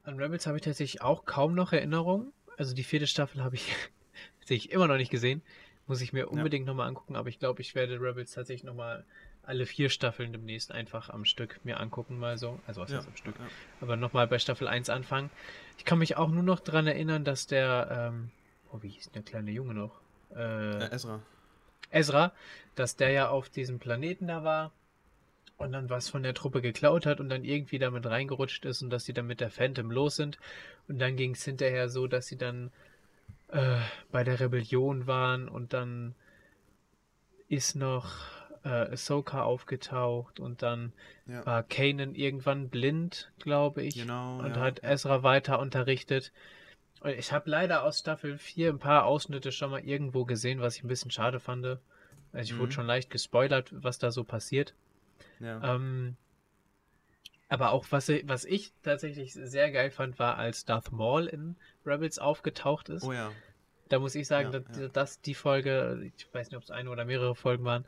an Rebels habe ich tatsächlich auch kaum noch Erinnerungen. Also die vierte Staffel habe ich tatsächlich immer noch nicht gesehen. Muss ich mir unbedingt nochmal angucken, aber ich glaube, ich werde Rebels tatsächlich nochmal alle vier Staffeln demnächst einfach am Stück mir angucken, mal so. Also was heißt am Stück? ja. Aber nochmal bei Staffel 1 anfangen. Ich kann mich auch nur noch dran erinnern, dass der, ähm, oh, wie hieß der kleine Junge noch? Äh, Ezra. Ezra, dass der ja auf diesem Planeten da war und dann was von der Truppe geklaut hat und dann irgendwie damit reingerutscht ist und dass sie dann mit der Phantom los sind. Und dann ging es hinterher so, dass sie dann äh, bei der Rebellion waren und dann ist noch äh, Ahsoka aufgetaucht und dann Ja. war Kanan irgendwann blind, glaube ich, Genau, und ja, hat. Ezra weiter unterrichtet. Und Ich habe leider aus Staffel 4 ein paar Ausschnitte schon mal irgendwo gesehen, was ich ein bisschen schade fand. Also ich Mhm. wurde schon leicht gespoilert, was da so passiert. Ja. Ähm, aber auch was, ich- was ich tatsächlich sehr geil fand, war, als Darth Maul in Rebels aufgetaucht ist. oh ja. Da muss ich sagen, Ja, dass, ja. dass die Folge, ich weiß nicht, ob es eine oder mehrere Folgen waren,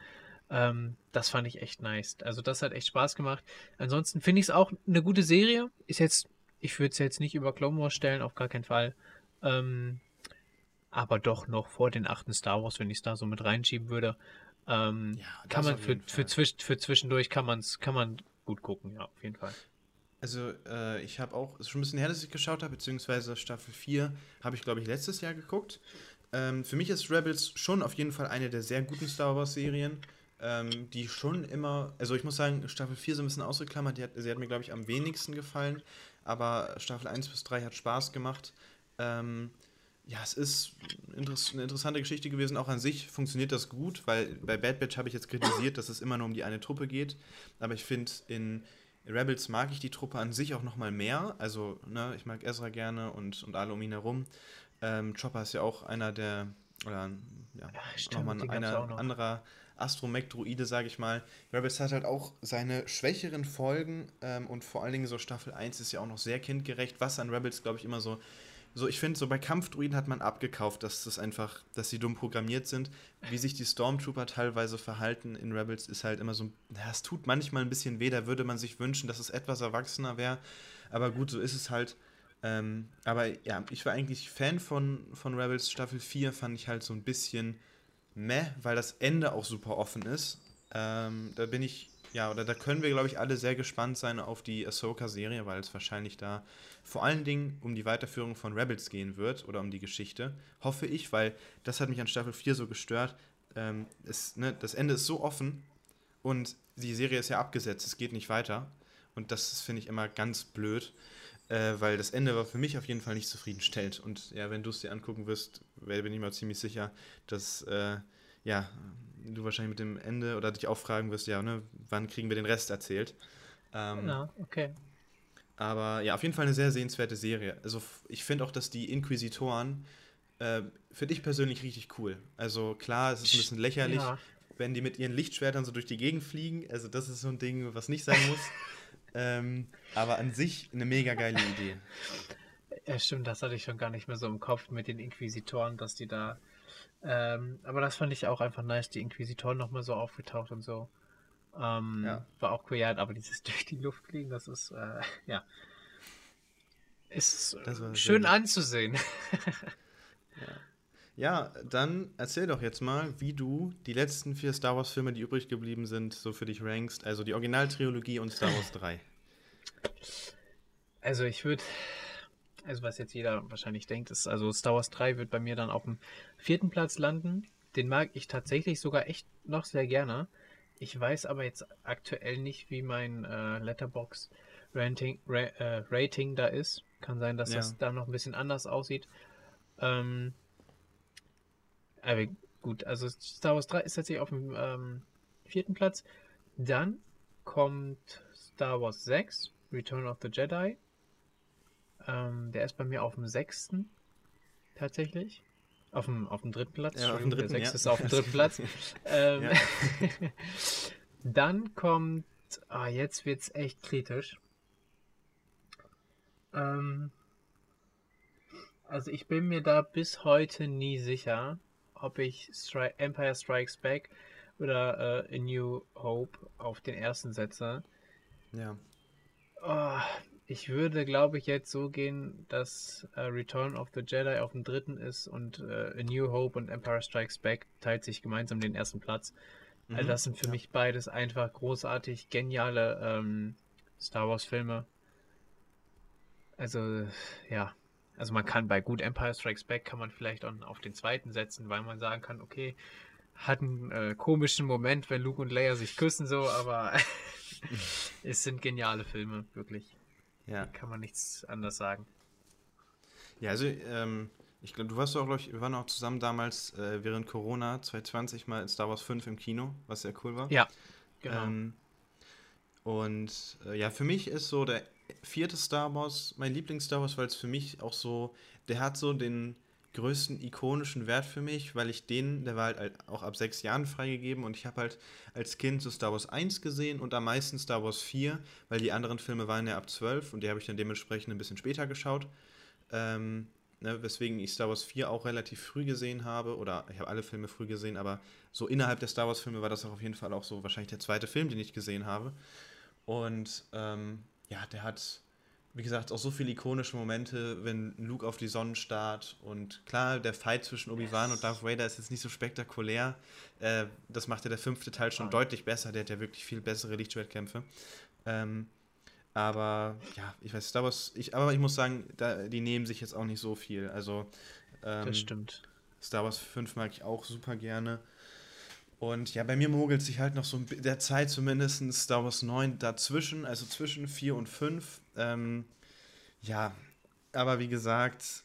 ähm, das fand ich echt nice. Also das hat echt Spaß gemacht. Ansonsten finde ich es auch eine gute Serie. Ist jetzt, ich würde es jetzt nicht über Clone Wars stellen, auf gar keinen Fall. Ähm, aber doch noch vor den achten Star Wars, wenn ich es da so mit reinschieben würde. Ähm, Ja, kann man für, für, zwisch, für zwischendurch kann man's, kann man gut gucken, ja, auf jeden Fall. Also, äh, ich habe auch, es ist schon ein bisschen her, dass ich geschaut habe, beziehungsweise Staffel 4 habe ich, glaube ich, letztes Jahr geguckt. Ähm, für mich ist Rebels schon auf jeden Fall eine der sehr guten Star Wars-Serien, ähm, die schon immer, also ich muss sagen, Staffel 4 so ein bisschen ausgeklammert, die hat, sie hat mir, glaube ich, am wenigsten gefallen, aber Staffel 1 bis 3 hat Spaß gemacht. Ähm, ja, es ist eine interessante Geschichte gewesen. Auch an sich funktioniert das gut, weil bei Bad Batch habe ich jetzt kritisiert, dass es immer nur um die eine Truppe geht. Aber ich finde, in Rebels mag ich die Truppe an sich auch nochmal mehr. Also, ne, ich mag Ezra gerne und, und alle um ihn herum. Ähm, Chopper ist ja auch einer der, oder ja, stimmt, nochmal einer, noch. anderer Astromech-Druide, sage ich mal. Rebels hat halt auch seine schwächeren Folgen ähm, und vor allen Dingen so Staffel 1 ist ja auch noch sehr kindgerecht, was an Rebels, glaube ich, immer so so, ich finde, so bei Kampfdruiden hat man abgekauft, dass das einfach, dass sie dumm programmiert sind. Wie sich die Stormtrooper teilweise verhalten in Rebels ist halt immer so, ja, es tut manchmal ein bisschen weh, da würde man sich wünschen, dass es etwas erwachsener wäre. Aber gut, so ist es halt. Ähm, aber ja, ich war eigentlich Fan von, von Rebels. Staffel 4 fand ich halt so ein bisschen meh, weil das Ende auch super offen ist. Ähm, da bin ich, ja, oder da können wir, glaube ich, alle sehr gespannt sein auf die Ahsoka-Serie, weil es wahrscheinlich da vor allen Dingen um die Weiterführung von Rebels gehen wird oder um die Geschichte. Hoffe ich, weil das hat mich an Staffel 4 so gestört. Ähm, es, ne, das Ende ist so offen und die Serie ist ja abgesetzt, es geht nicht weiter. Und das finde ich immer ganz blöd, äh, weil das Ende war für mich auf jeden Fall nicht zufriedenstellend. Und ja, wenn du es dir angucken wirst, bin ich mir ziemlich sicher, dass äh, ja, du wahrscheinlich mit dem Ende oder dich auch fragen wirst, ja, ne, wann kriegen wir den Rest erzählt. Ähm, Ja, okay. aber ja, auf jeden Fall eine sehr sehenswerte Serie. Also ich finde auch, dass die Inquisitoren äh, finde ich persönlich richtig cool. Also klar, es ist ein bisschen lächerlich, Ja. wenn die mit ihren Lichtschwertern so durch die Gegend fliegen. Also das ist so ein Ding, was nicht sein muss. ähm, aber an sich eine mega geile Idee. Ja, stimmt, das hatte ich schon gar nicht mehr so im Kopf mit den Inquisitoren, dass die da. Ähm, aber das fand ich auch einfach nice, die Inquisitoren nochmal so aufgetaucht und so. Ähm, ja. War auch cool, ja, aber dieses durch die Luft fliegen, das ist, äh, ja. Ist schön anzusehen. ja. ja, dann erzähl doch jetzt mal, wie du die letzten vier Star Wars-Filme, die übrig geblieben sind, so für dich rankst. Also die Originaltrilogie und Star Wars 3. Also ich würde also was jetzt jeder wahrscheinlich denkt, ist, also Star Wars 3 wird bei mir dann auf dem vierten Platz landen. Den mag ich tatsächlich sogar echt noch sehr gerne. Ich weiß aber jetzt aktuell nicht, wie mein äh, Letterbox Rating, Ra äh, Rating da ist. Kann sein, dass ja. das da noch ein bisschen anders aussieht. Ähm, aber gut, also Star Wars 3 ist tatsächlich auf dem ähm, vierten Platz. Dann kommt Star Wars 6, Return of the Jedi. Ähm, der ist bei mir auf dem sechsten. Tatsächlich. Auf dem, auf dem dritten Platz. Ja, auf dem dritten, der sechste ja. ist auf dem dritten Platz. ähm, dann kommt. Ah, jetzt es echt kritisch. Ähm, also ich bin mir da bis heute nie sicher, ob ich Stri Empire Strikes Back oder äh, A New Hope auf den ersten setze. Ja. Oh, ich würde, glaube ich, jetzt so gehen, dass äh, Return of the Jedi auf dem dritten ist und äh, A New Hope und Empire Strikes Back teilt sich gemeinsam den ersten Platz. Mhm. Also das sind für ja. mich beides einfach großartig geniale ähm, Star Wars Filme. Also ja, also man kann bei gut Empire Strikes Back kann man vielleicht auch auf den zweiten setzen, weil man sagen kann, okay, hat einen äh, komischen Moment, wenn Luke und Leia sich küssen so, aber es sind geniale Filme, wirklich. Ja. Kann man nichts anderes sagen. Ja, also ähm, ich glaube, du warst auch, glaube ich, wir waren auch zusammen damals äh, während Corona 2020 mal in Star Wars 5 im Kino, was sehr cool war. Ja, genau. Ähm, und äh, ja, für mich ist so der vierte Star Wars mein Lieblings-Star Wars, weil es für mich auch so, der hat so den größten ikonischen Wert für mich, weil ich den, der war halt auch ab sechs Jahren freigegeben und ich habe halt als Kind so Star Wars 1 gesehen und am meisten Star Wars 4, weil die anderen Filme waren ja ab 12 und die habe ich dann dementsprechend ein bisschen später geschaut. Ähm, ne, weswegen ich Star Wars 4 auch relativ früh gesehen habe oder ich habe alle Filme früh gesehen, aber so innerhalb der Star Wars Filme war das auch auf jeden Fall auch so wahrscheinlich der zweite Film, den ich gesehen habe. Und ähm, ja, der hat wie gesagt, auch so viele ikonische Momente, wenn Luke auf die Sonne starrt. Und klar, der Fight zwischen Obi-Wan und Darth Vader ist jetzt nicht so spektakulär. Äh, das macht ja der fünfte Teil schon deutlich besser. Der hat ja wirklich viel bessere Lichtschwertkämpfe. Ähm, aber ja, ich weiß, Star Wars, ich, aber ich muss sagen, da, die nehmen sich jetzt auch nicht so viel. Also, ähm, das stimmt. Star Wars 5 mag ich auch super gerne. Und ja, bei mir mogelt sich halt noch so der Zeit zumindest Star Wars 9 dazwischen, also zwischen 4 und 5. Ähm, ja, aber wie gesagt,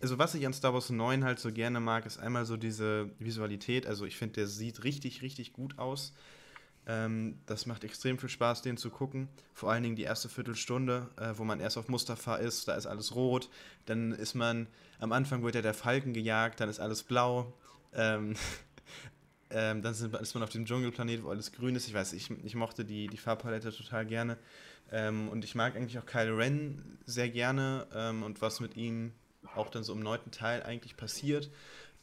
also was ich an Star Wars 9 halt so gerne mag, ist einmal so diese Visualität. Also ich finde, der sieht richtig, richtig gut aus. Ähm, das macht extrem viel Spaß, den zu gucken. Vor allen Dingen die erste Viertelstunde, äh, wo man erst auf Mustafa ist, da ist alles rot. Dann ist man, am Anfang wird ja der Falken gejagt, dann ist alles blau. Ähm, ähm, dann sind, ist man auf dem Dschungelplanet, wo alles grün ist. Ich weiß, ich, ich mochte die, die Farbpalette total gerne. Ähm, und ich mag eigentlich auch Kylo Ren sehr gerne ähm, und was mit ihm auch dann so im neunten Teil eigentlich passiert.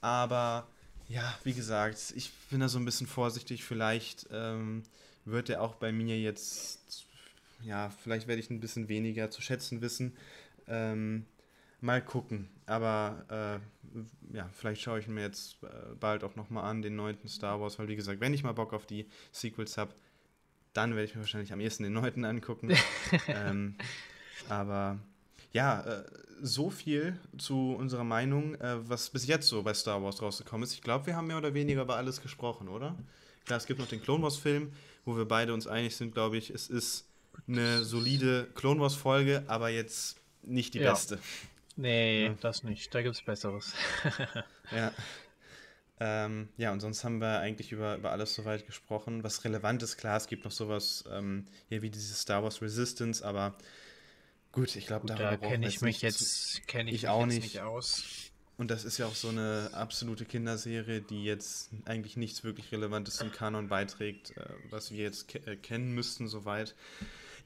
Aber ja, wie gesagt, ich bin da so ein bisschen vorsichtig. Vielleicht ähm, wird er auch bei mir jetzt, ja, vielleicht werde ich ein bisschen weniger zu schätzen wissen. Ähm, Mal gucken. Aber äh, ja, vielleicht schaue ich mir jetzt äh, bald auch nochmal an, den neunten Star Wars, weil wie gesagt, wenn ich mal Bock auf die Sequels habe, dann werde ich mir wahrscheinlich am ehesten den neunten angucken. ähm, aber ja, äh, so viel zu unserer Meinung, äh, was bis jetzt so bei Star Wars rausgekommen ist. Ich glaube, wir haben mehr oder weniger über alles gesprochen, oder? Klar, es gibt noch den Clone Wars Film, wo wir beide uns einig sind, glaube ich, es ist eine solide Clone Wars Folge, aber jetzt nicht die ja. beste. Nee, ja. das nicht. Da gibt es Besseres. ja. Ähm, ja, und sonst haben wir eigentlich über, über alles soweit gesprochen. Was relevant ist, klar, es gibt noch sowas ähm, hier wie dieses Star Wars Resistance, aber gut, ich glaube, da kenne ich mich jetzt, kenne ich, ich auch nicht. nicht aus. Und das ist ja auch so eine absolute Kinderserie, die jetzt eigentlich nichts wirklich Relevantes zum Kanon beiträgt, äh, was wir jetzt ke äh, kennen müssten soweit.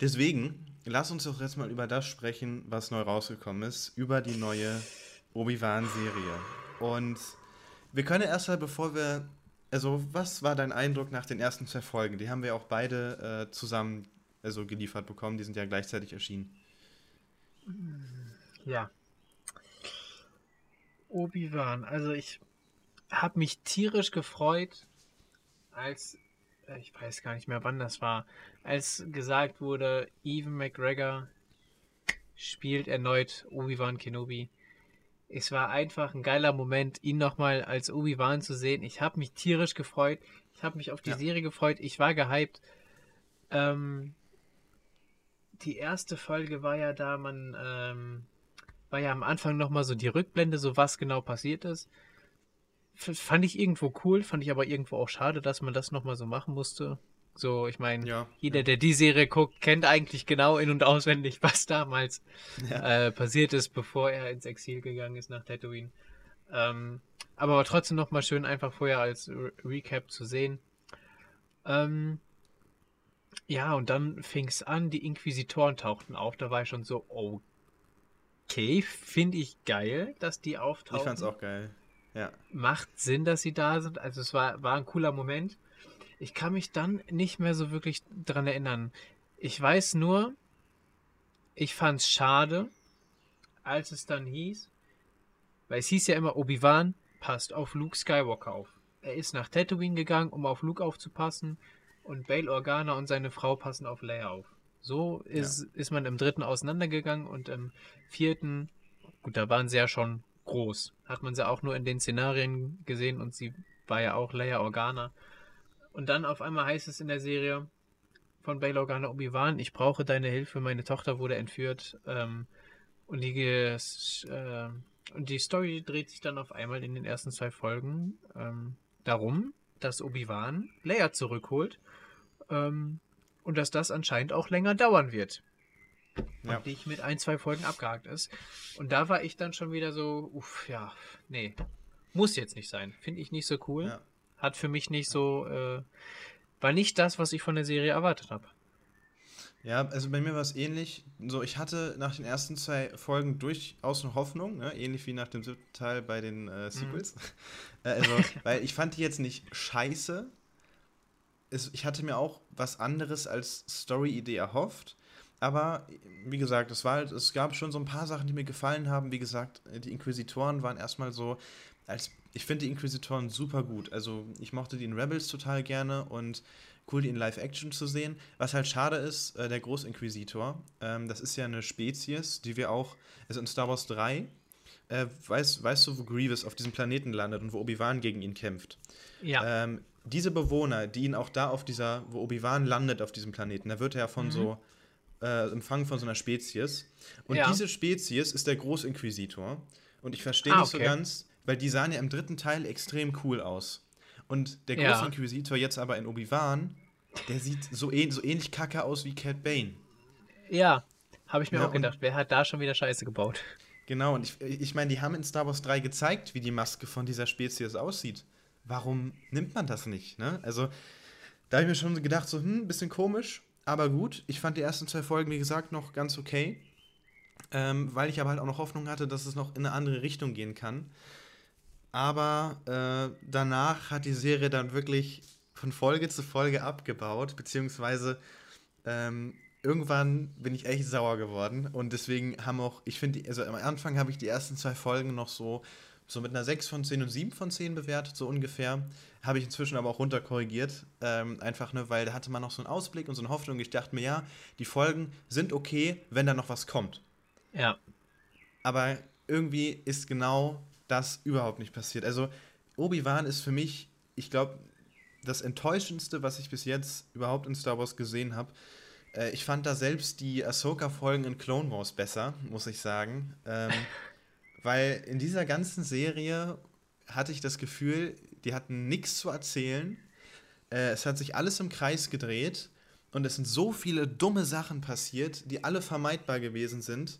Deswegen, lass uns doch jetzt mal über das sprechen, was neu rausgekommen ist, über die neue Obi-Wan-Serie. Und wir können erstmal, bevor wir. Also, was war dein Eindruck nach den ersten zwei Folgen? Die haben wir auch beide äh, zusammen also geliefert bekommen. Die sind ja gleichzeitig erschienen. Ja. Obi-Wan. Also ich habe mich tierisch gefreut, als ich weiß gar nicht mehr, wann das war, als gesagt wurde, Evan McGregor spielt erneut Obi-Wan Kenobi. Es war einfach ein geiler Moment, ihn nochmal als Obi-Wan zu sehen. Ich habe mich tierisch gefreut. Ich habe mich auf die ja. Serie gefreut. Ich war gehypt. Ähm, die erste Folge war ja da, man ähm, war ja am Anfang nochmal so die Rückblende, so was genau passiert ist. Fand ich irgendwo cool, fand ich aber irgendwo auch schade, dass man das nochmal so machen musste. So, ich meine, ja, jeder, ja. der die Serie guckt, kennt eigentlich genau in- und auswendig, was damals ja. äh, passiert ist, bevor er ins Exil gegangen ist nach Tatooine. Ähm, aber war trotzdem nochmal schön, einfach vorher als Re Recap zu sehen. Ähm, ja, und dann fing es an, die Inquisitoren tauchten auf. Da war ich schon so, okay, finde ich geil, dass die auftauchen. Ich fand's auch geil. Ja. Macht Sinn, dass sie da sind. Also es war, war ein cooler Moment. Ich kann mich dann nicht mehr so wirklich dran erinnern. Ich weiß nur, ich fand's schade, als es dann hieß, weil es hieß ja immer, Obi-Wan passt auf Luke Skywalker auf. Er ist nach Tatooine gegangen, um auf Luke aufzupassen und Bail Organa und seine Frau passen auf Leia auf. So ist, ja. ist man im dritten auseinandergegangen und im vierten, gut, da waren sie ja schon groß. Hat man sie auch nur in den Szenarien gesehen und sie war ja auch Leia Organa. Und dann auf einmal heißt es in der Serie von Bail Organa Obi-Wan, ich brauche deine Hilfe, meine Tochter wurde entführt. Ähm, und, die, äh, und die Story dreht sich dann auf einmal in den ersten zwei Folgen ähm, darum, dass Obi-Wan Leia zurückholt ähm, und dass das anscheinend auch länger dauern wird. Ja. Und nicht mit ein, zwei Folgen abgehakt ist. Und da war ich dann schon wieder so, uff, ja, nee, muss jetzt nicht sein. Finde ich nicht so cool. Ja. Hat für mich nicht so, äh, war nicht das, was ich von der Serie erwartet habe. Ja, also bei mir war es ähnlich. So, ich hatte nach den ersten zwei Folgen durchaus eine Hoffnung, ne? ähnlich wie nach dem siebten Teil bei den äh, mhm. Sequels. Mhm. also, weil ich fand die jetzt nicht scheiße. Es, ich hatte mir auch was anderes als Story-Idee erhofft. Aber wie gesagt, es, war halt, es gab schon so ein paar Sachen, die mir gefallen haben. Wie gesagt, die Inquisitoren waren erstmal so, als ich finde die Inquisitoren super gut. Also ich mochte die in Rebels total gerne und cool, die in Live-Action zu sehen. Was halt schade ist, äh, der Großinquisitor, ähm, das ist ja eine Spezies, die wir auch, also in Star Wars 3, äh, weißt, weißt du, wo Grievous auf diesem Planeten landet und wo Obi-Wan gegen ihn kämpft? Ja. Ähm, diese Bewohner, die ihn auch da auf dieser, wo Obi-Wan landet auf diesem Planeten, da wird er ja von mhm. so äh, empfangen von so einer Spezies. Und ja. diese Spezies ist der Großinquisitor. Und ich verstehe ah, nicht okay. so ganz, weil die sahen ja im dritten Teil extrem cool aus. Und der Großinquisitor ja. jetzt aber in Obi-Wan, der sieht so, ähn so ähnlich kacke aus wie Cat Bane. Ja, habe ich mir ja, auch gedacht. Wer hat da schon wieder Scheiße gebaut? Genau, und ich, ich meine, die haben in Star Wars 3 gezeigt, wie die Maske von dieser Spezies aussieht. Warum nimmt man das nicht? Ne? Also, da habe ich mir schon gedacht, so, hm, bisschen komisch, aber gut. Ich fand die ersten zwei Folgen, wie gesagt, noch ganz okay. Ähm, weil ich aber halt auch noch Hoffnung hatte, dass es noch in eine andere Richtung gehen kann. Aber äh, danach hat die Serie dann wirklich von Folge zu Folge abgebaut, beziehungsweise ähm, irgendwann bin ich echt sauer geworden und deswegen haben auch, ich finde, also am Anfang habe ich die ersten zwei Folgen noch so, so mit einer 6 von 10 und 7 von 10 bewertet, so ungefähr. Habe ich inzwischen aber auch runterkorrigiert. Ähm, einfach nur, weil da hatte man noch so einen Ausblick und so eine Hoffnung. Ich dachte mir, ja, die Folgen sind okay, wenn da noch was kommt. Ja. Aber irgendwie ist genau das überhaupt nicht passiert. Also, Obi-Wan ist für mich, ich glaube, das enttäuschendste, was ich bis jetzt überhaupt in Star Wars gesehen habe. Äh, ich fand da selbst die Ahsoka-Folgen in Clone Wars besser, muss ich sagen. Ähm, weil in dieser ganzen Serie hatte ich das Gefühl, die hatten nichts zu erzählen. Äh, es hat sich alles im Kreis gedreht und es sind so viele dumme Sachen passiert, die alle vermeidbar gewesen sind.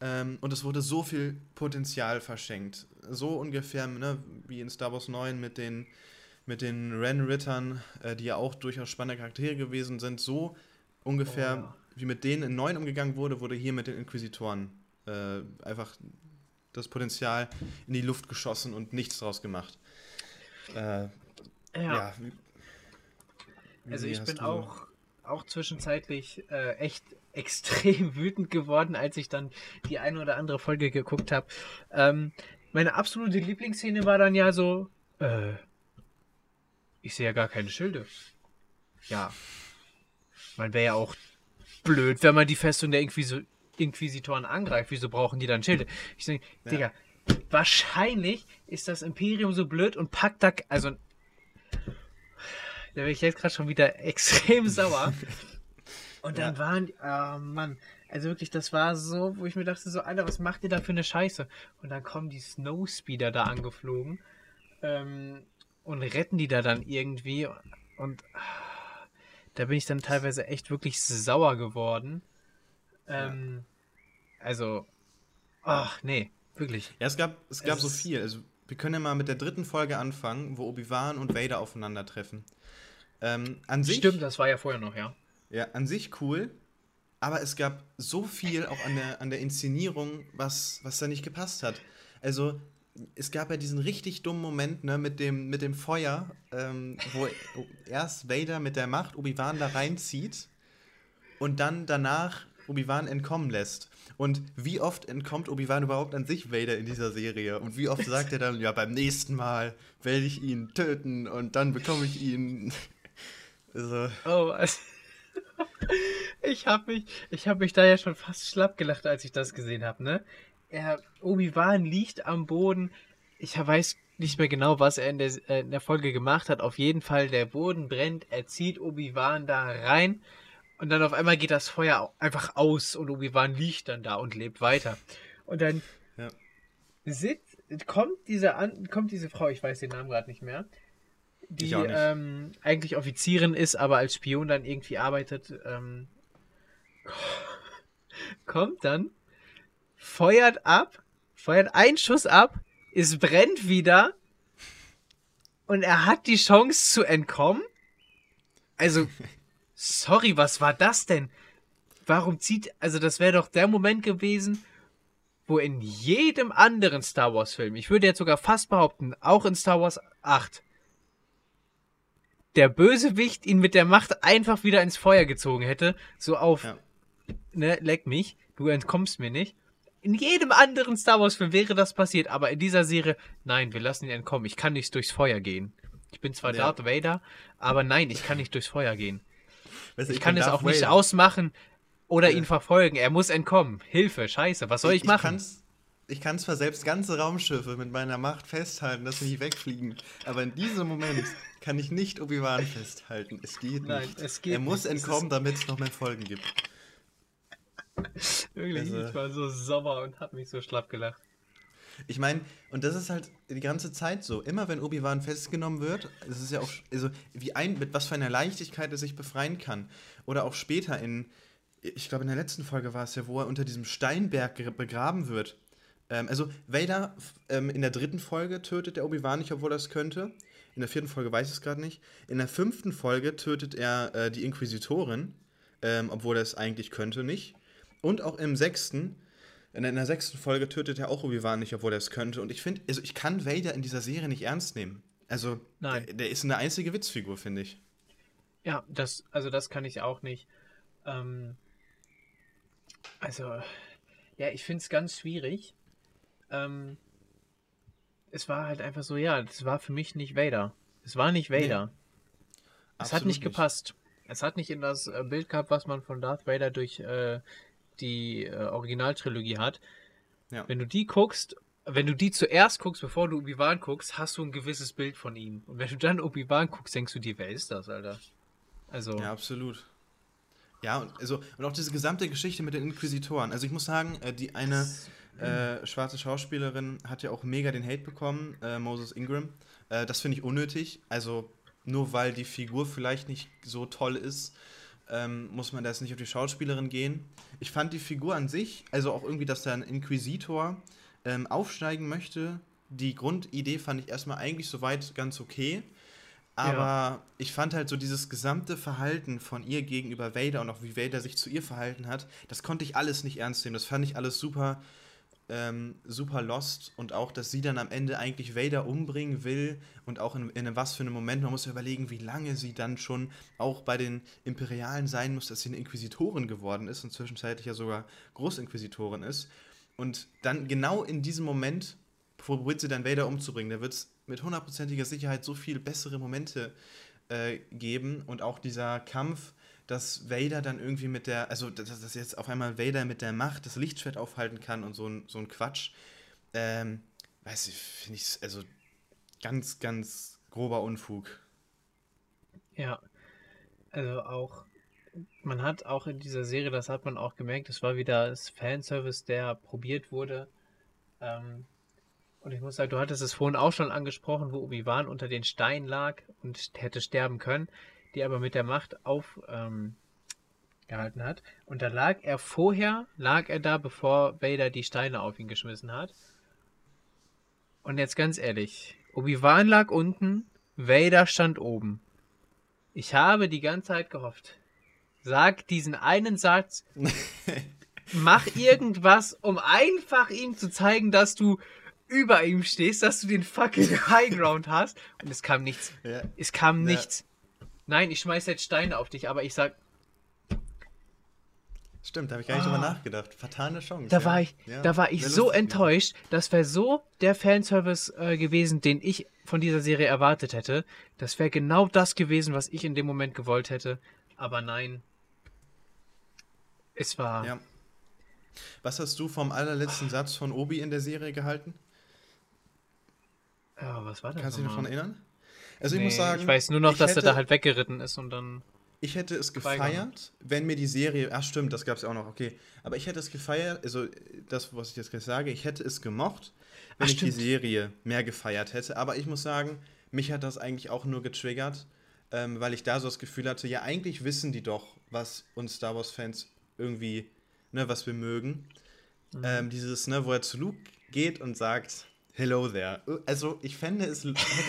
Ähm, und es wurde so viel Potenzial verschenkt. So ungefähr ne, wie in Star Wars 9 mit den, mit den Ren-Rittern, äh, die ja auch durchaus spannende Charaktere gewesen sind. So ungefähr wie mit denen in 9 umgegangen wurde, wurde hier mit den Inquisitoren äh, einfach das Potenzial in die Luft geschossen und nichts draus gemacht. Äh, ja. ja wie, wie also ich bin auch, auch zwischenzeitlich äh, echt extrem wütend geworden, als ich dann die eine oder andere Folge geguckt habe. Ähm, meine absolute Lieblingsszene war dann ja so, äh, ich sehe ja gar keine Schilde. Ja. Man wäre ja auch blöd, wenn man die Festung der Inquis Inquisitoren angreift. Wieso brauchen die dann Schilde? Ich denke, ja. Digga, wahrscheinlich ist das Imperium so blöd und packt da, also, da bin ich jetzt gerade schon wieder extrem sauer. Und dann ja. waren, oh Mann, also wirklich, das war so, wo ich mir dachte, so, Alter, was macht ihr da für eine Scheiße? Und dann kommen die Snowspeeder da angeflogen ähm, und retten die da dann irgendwie. Und ah, da bin ich dann teilweise echt wirklich sauer geworden. Ähm. Also, ach, nee, wirklich. Ja, es gab, es gab es so viel. Also, wir können ja mal mit der dritten Folge anfangen, wo Obi-Wan und Vader aufeinandertreffen. Ähm, an sich, Stimmt, das war ja vorher noch, ja. Ja, an sich cool, aber es gab so viel auch an der, an der Inszenierung, was, was da nicht gepasst hat. Also, es gab ja diesen richtig dummen Moment ne, mit, dem, mit dem Feuer, ähm, wo erst Vader mit der Macht Obi-Wan da reinzieht und dann danach Obi-Wan entkommen lässt. Und wie oft entkommt Obi-Wan überhaupt an sich Vader in dieser Serie? Und wie oft sagt er dann, ja, beim nächsten Mal werde ich ihn töten und dann bekomme ich ihn. also. Oh, also ich habe mich, ich habe mich da ja schon fast schlapp gelacht, als ich das gesehen habe, ne? Obi-Wan liegt am Boden. Ich weiß nicht mehr genau, was er in der, äh, in der Folge gemacht hat. Auf jeden Fall, der Boden brennt. Er zieht Obi-Wan da rein. Und dann auf einmal geht das Feuer einfach aus und Obi-Wan liegt dann da und lebt weiter. Und dann ja. sitzt, kommt diese, kommt diese Frau, ich weiß den Namen gerade nicht mehr, die ähm, eigentlich Offizierin ist, aber als Spion dann irgendwie arbeitet, ähm, kommt dann, feuert ab, feuert einen Schuss ab, es brennt wieder und er hat die Chance zu entkommen. Also, sorry, was war das denn? Warum zieht, also das wäre doch der Moment gewesen, wo in jedem anderen Star Wars Film, ich würde jetzt sogar fast behaupten, auch in Star Wars 8, der Bösewicht ihn mit der Macht einfach wieder ins Feuer gezogen hätte, so auf, ja. ne, leck mich, du entkommst mir nicht. In jedem anderen Star Wars Film wäre das passiert, aber in dieser Serie, nein, wir lassen ihn entkommen. Ich kann nicht durchs Feuer gehen. Ich bin zwar ja. Darth Vader, aber nein, ich kann nicht durchs Feuer gehen. Weißt du, ich, ich kann es auch Vader. nicht ausmachen oder ja. ihn verfolgen. Er muss entkommen. Hilfe, scheiße, was soll ich, ich machen? ich kann zwar selbst ganze Raumschiffe mit meiner Macht festhalten, dass sie nicht wegfliegen, aber in diesem Moment kann ich nicht Obi-Wan festhalten. Es geht Nein, nicht. Es geht er muss nicht. entkommen, damit es noch mehr Folgen gibt. Wirklich, also, ich war so sauer und hab mich so schlapp gelacht. Ich meine, und das ist halt die ganze Zeit so. Immer wenn Obi-Wan festgenommen wird, das ist ja auch, also wie ein, mit was für einer Leichtigkeit er sich befreien kann. Oder auch später in, ich glaube in der letzten Folge war es ja, wo er unter diesem Steinberg begraben wird. Ähm, also Vader ähm, in der dritten Folge tötet der Obi-Wan nicht, obwohl er es könnte. In der vierten Folge weiß ich es gerade nicht. In der fünften Folge tötet er äh, die Inquisitorin, ähm, obwohl er es eigentlich könnte nicht. Und auch im sechsten, in der, sechsten Folge tötet er auch Obi-Wan nicht, obwohl er es könnte. Und ich finde, also ich kann Vader in dieser Serie nicht ernst nehmen. Also, Nein. Der, der ist eine einzige Witzfigur, finde ich. Ja, das, also das kann ich auch nicht. Ähm, also, ja, ich finde es ganz schwierig. Ähm, es war halt einfach so, ja, es war für mich nicht Vader. Es war nicht Vader. Nee. Es hat nicht gepasst. Es hat nicht in das äh, Bild gehabt, was man von Darth Vader durch äh, die äh, Originaltrilogie hat. Ja. Wenn du die guckst, wenn du die zuerst guckst, bevor du Obi-Wan guckst, hast du ein gewisses Bild von ihm. Und wenn du dann Obi-Wan guckst, denkst du dir, wer ist das, Alter? Also. Ja, absolut. Ja, und, also, und auch diese gesamte Geschichte mit den Inquisitoren. Also ich muss sagen, äh, die eine äh, schwarze Schauspielerin hat ja auch mega den Hate bekommen, äh, Moses Ingram. Äh, das finde ich unnötig. Also nur weil die Figur vielleicht nicht so toll ist, ähm, muss man da jetzt nicht auf die Schauspielerin gehen. Ich fand die Figur an sich, also auch irgendwie, dass da ein Inquisitor ähm, aufsteigen möchte, die Grundidee fand ich erstmal eigentlich soweit ganz okay. Aber ja. ich fand halt so dieses gesamte Verhalten von ihr gegenüber Vader und auch wie Vader sich zu ihr verhalten hat, das konnte ich alles nicht ernst nehmen. Das fand ich alles super, ähm, super lost. Und auch, dass sie dann am Ende eigentlich Vader umbringen will und auch in, in was für einem Moment. Man muss ja überlegen, wie lange sie dann schon auch bei den Imperialen sein muss, dass sie eine Inquisitorin geworden ist und zwischenzeitlich ja sogar Großinquisitorin ist. Und dann genau in diesem Moment probiert sie dann Vader umzubringen. Da wird es mit hundertprozentiger Sicherheit so viel bessere Momente äh, geben und auch dieser Kampf, dass Vader dann irgendwie mit der, also dass, dass jetzt auf einmal Vader mit der Macht das Lichtschwert aufhalten kann und so ein, so ein Quatsch, ähm, weiß ich, finde ich, also ganz, ganz grober Unfug. Ja, also auch, man hat auch in dieser Serie, das hat man auch gemerkt, es war wieder das Fanservice, der probiert wurde. Ähm, und ich muss sagen, du hattest es vorhin auch schon angesprochen, wo Obi-Wan unter den Steinen lag und hätte sterben können, die aber mit der Macht aufgehalten ähm, hat. Und da lag er vorher, lag er da, bevor Vader die Steine auf ihn geschmissen hat. Und jetzt ganz ehrlich, Obi-Wan lag unten, Vader stand oben. Ich habe die ganze Zeit gehofft. Sag diesen einen Satz. mach irgendwas, um einfach ihm zu zeigen, dass du über ihm stehst, dass du den fucking High Ground hast. Und es kam nichts. Ja. Es kam ja. nichts. Nein, ich schmeiß jetzt Steine auf dich, aber ich sag. Stimmt, da habe ich gar nicht oh. drüber ah. nachgedacht. Fatale Chance. Da ja. war ich, da war ich so enttäuscht. Das wäre so der Fanservice äh, gewesen, den ich von dieser Serie erwartet hätte. Das wäre genau das gewesen, was ich in dem Moment gewollt hätte. Aber nein. Es war. Ja. Was hast du vom allerletzten Satz von Obi in der Serie gehalten? Ja, was war das? Kannst du dich noch daran erinnern? Also nee, ich muss sagen. Ich weiß nur noch, dass hätte, er da halt weggeritten ist und dann. Ich hätte es gefeiert, wenn mir die Serie. Ach, stimmt, das gab es ja auch noch, okay. Aber ich hätte es gefeiert, also das, was ich jetzt gleich sage, ich hätte es gemocht, wenn ach, ich die Serie mehr gefeiert hätte. Aber ich muss sagen, mich hat das eigentlich auch nur getriggert, ähm, weil ich da so das Gefühl hatte, ja, eigentlich wissen die doch, was uns Star Wars-Fans irgendwie, ne, was wir mögen. Mhm. Ähm, dieses, ne, wo er zu Luke geht und sagt, Hello there. Also ich fände es,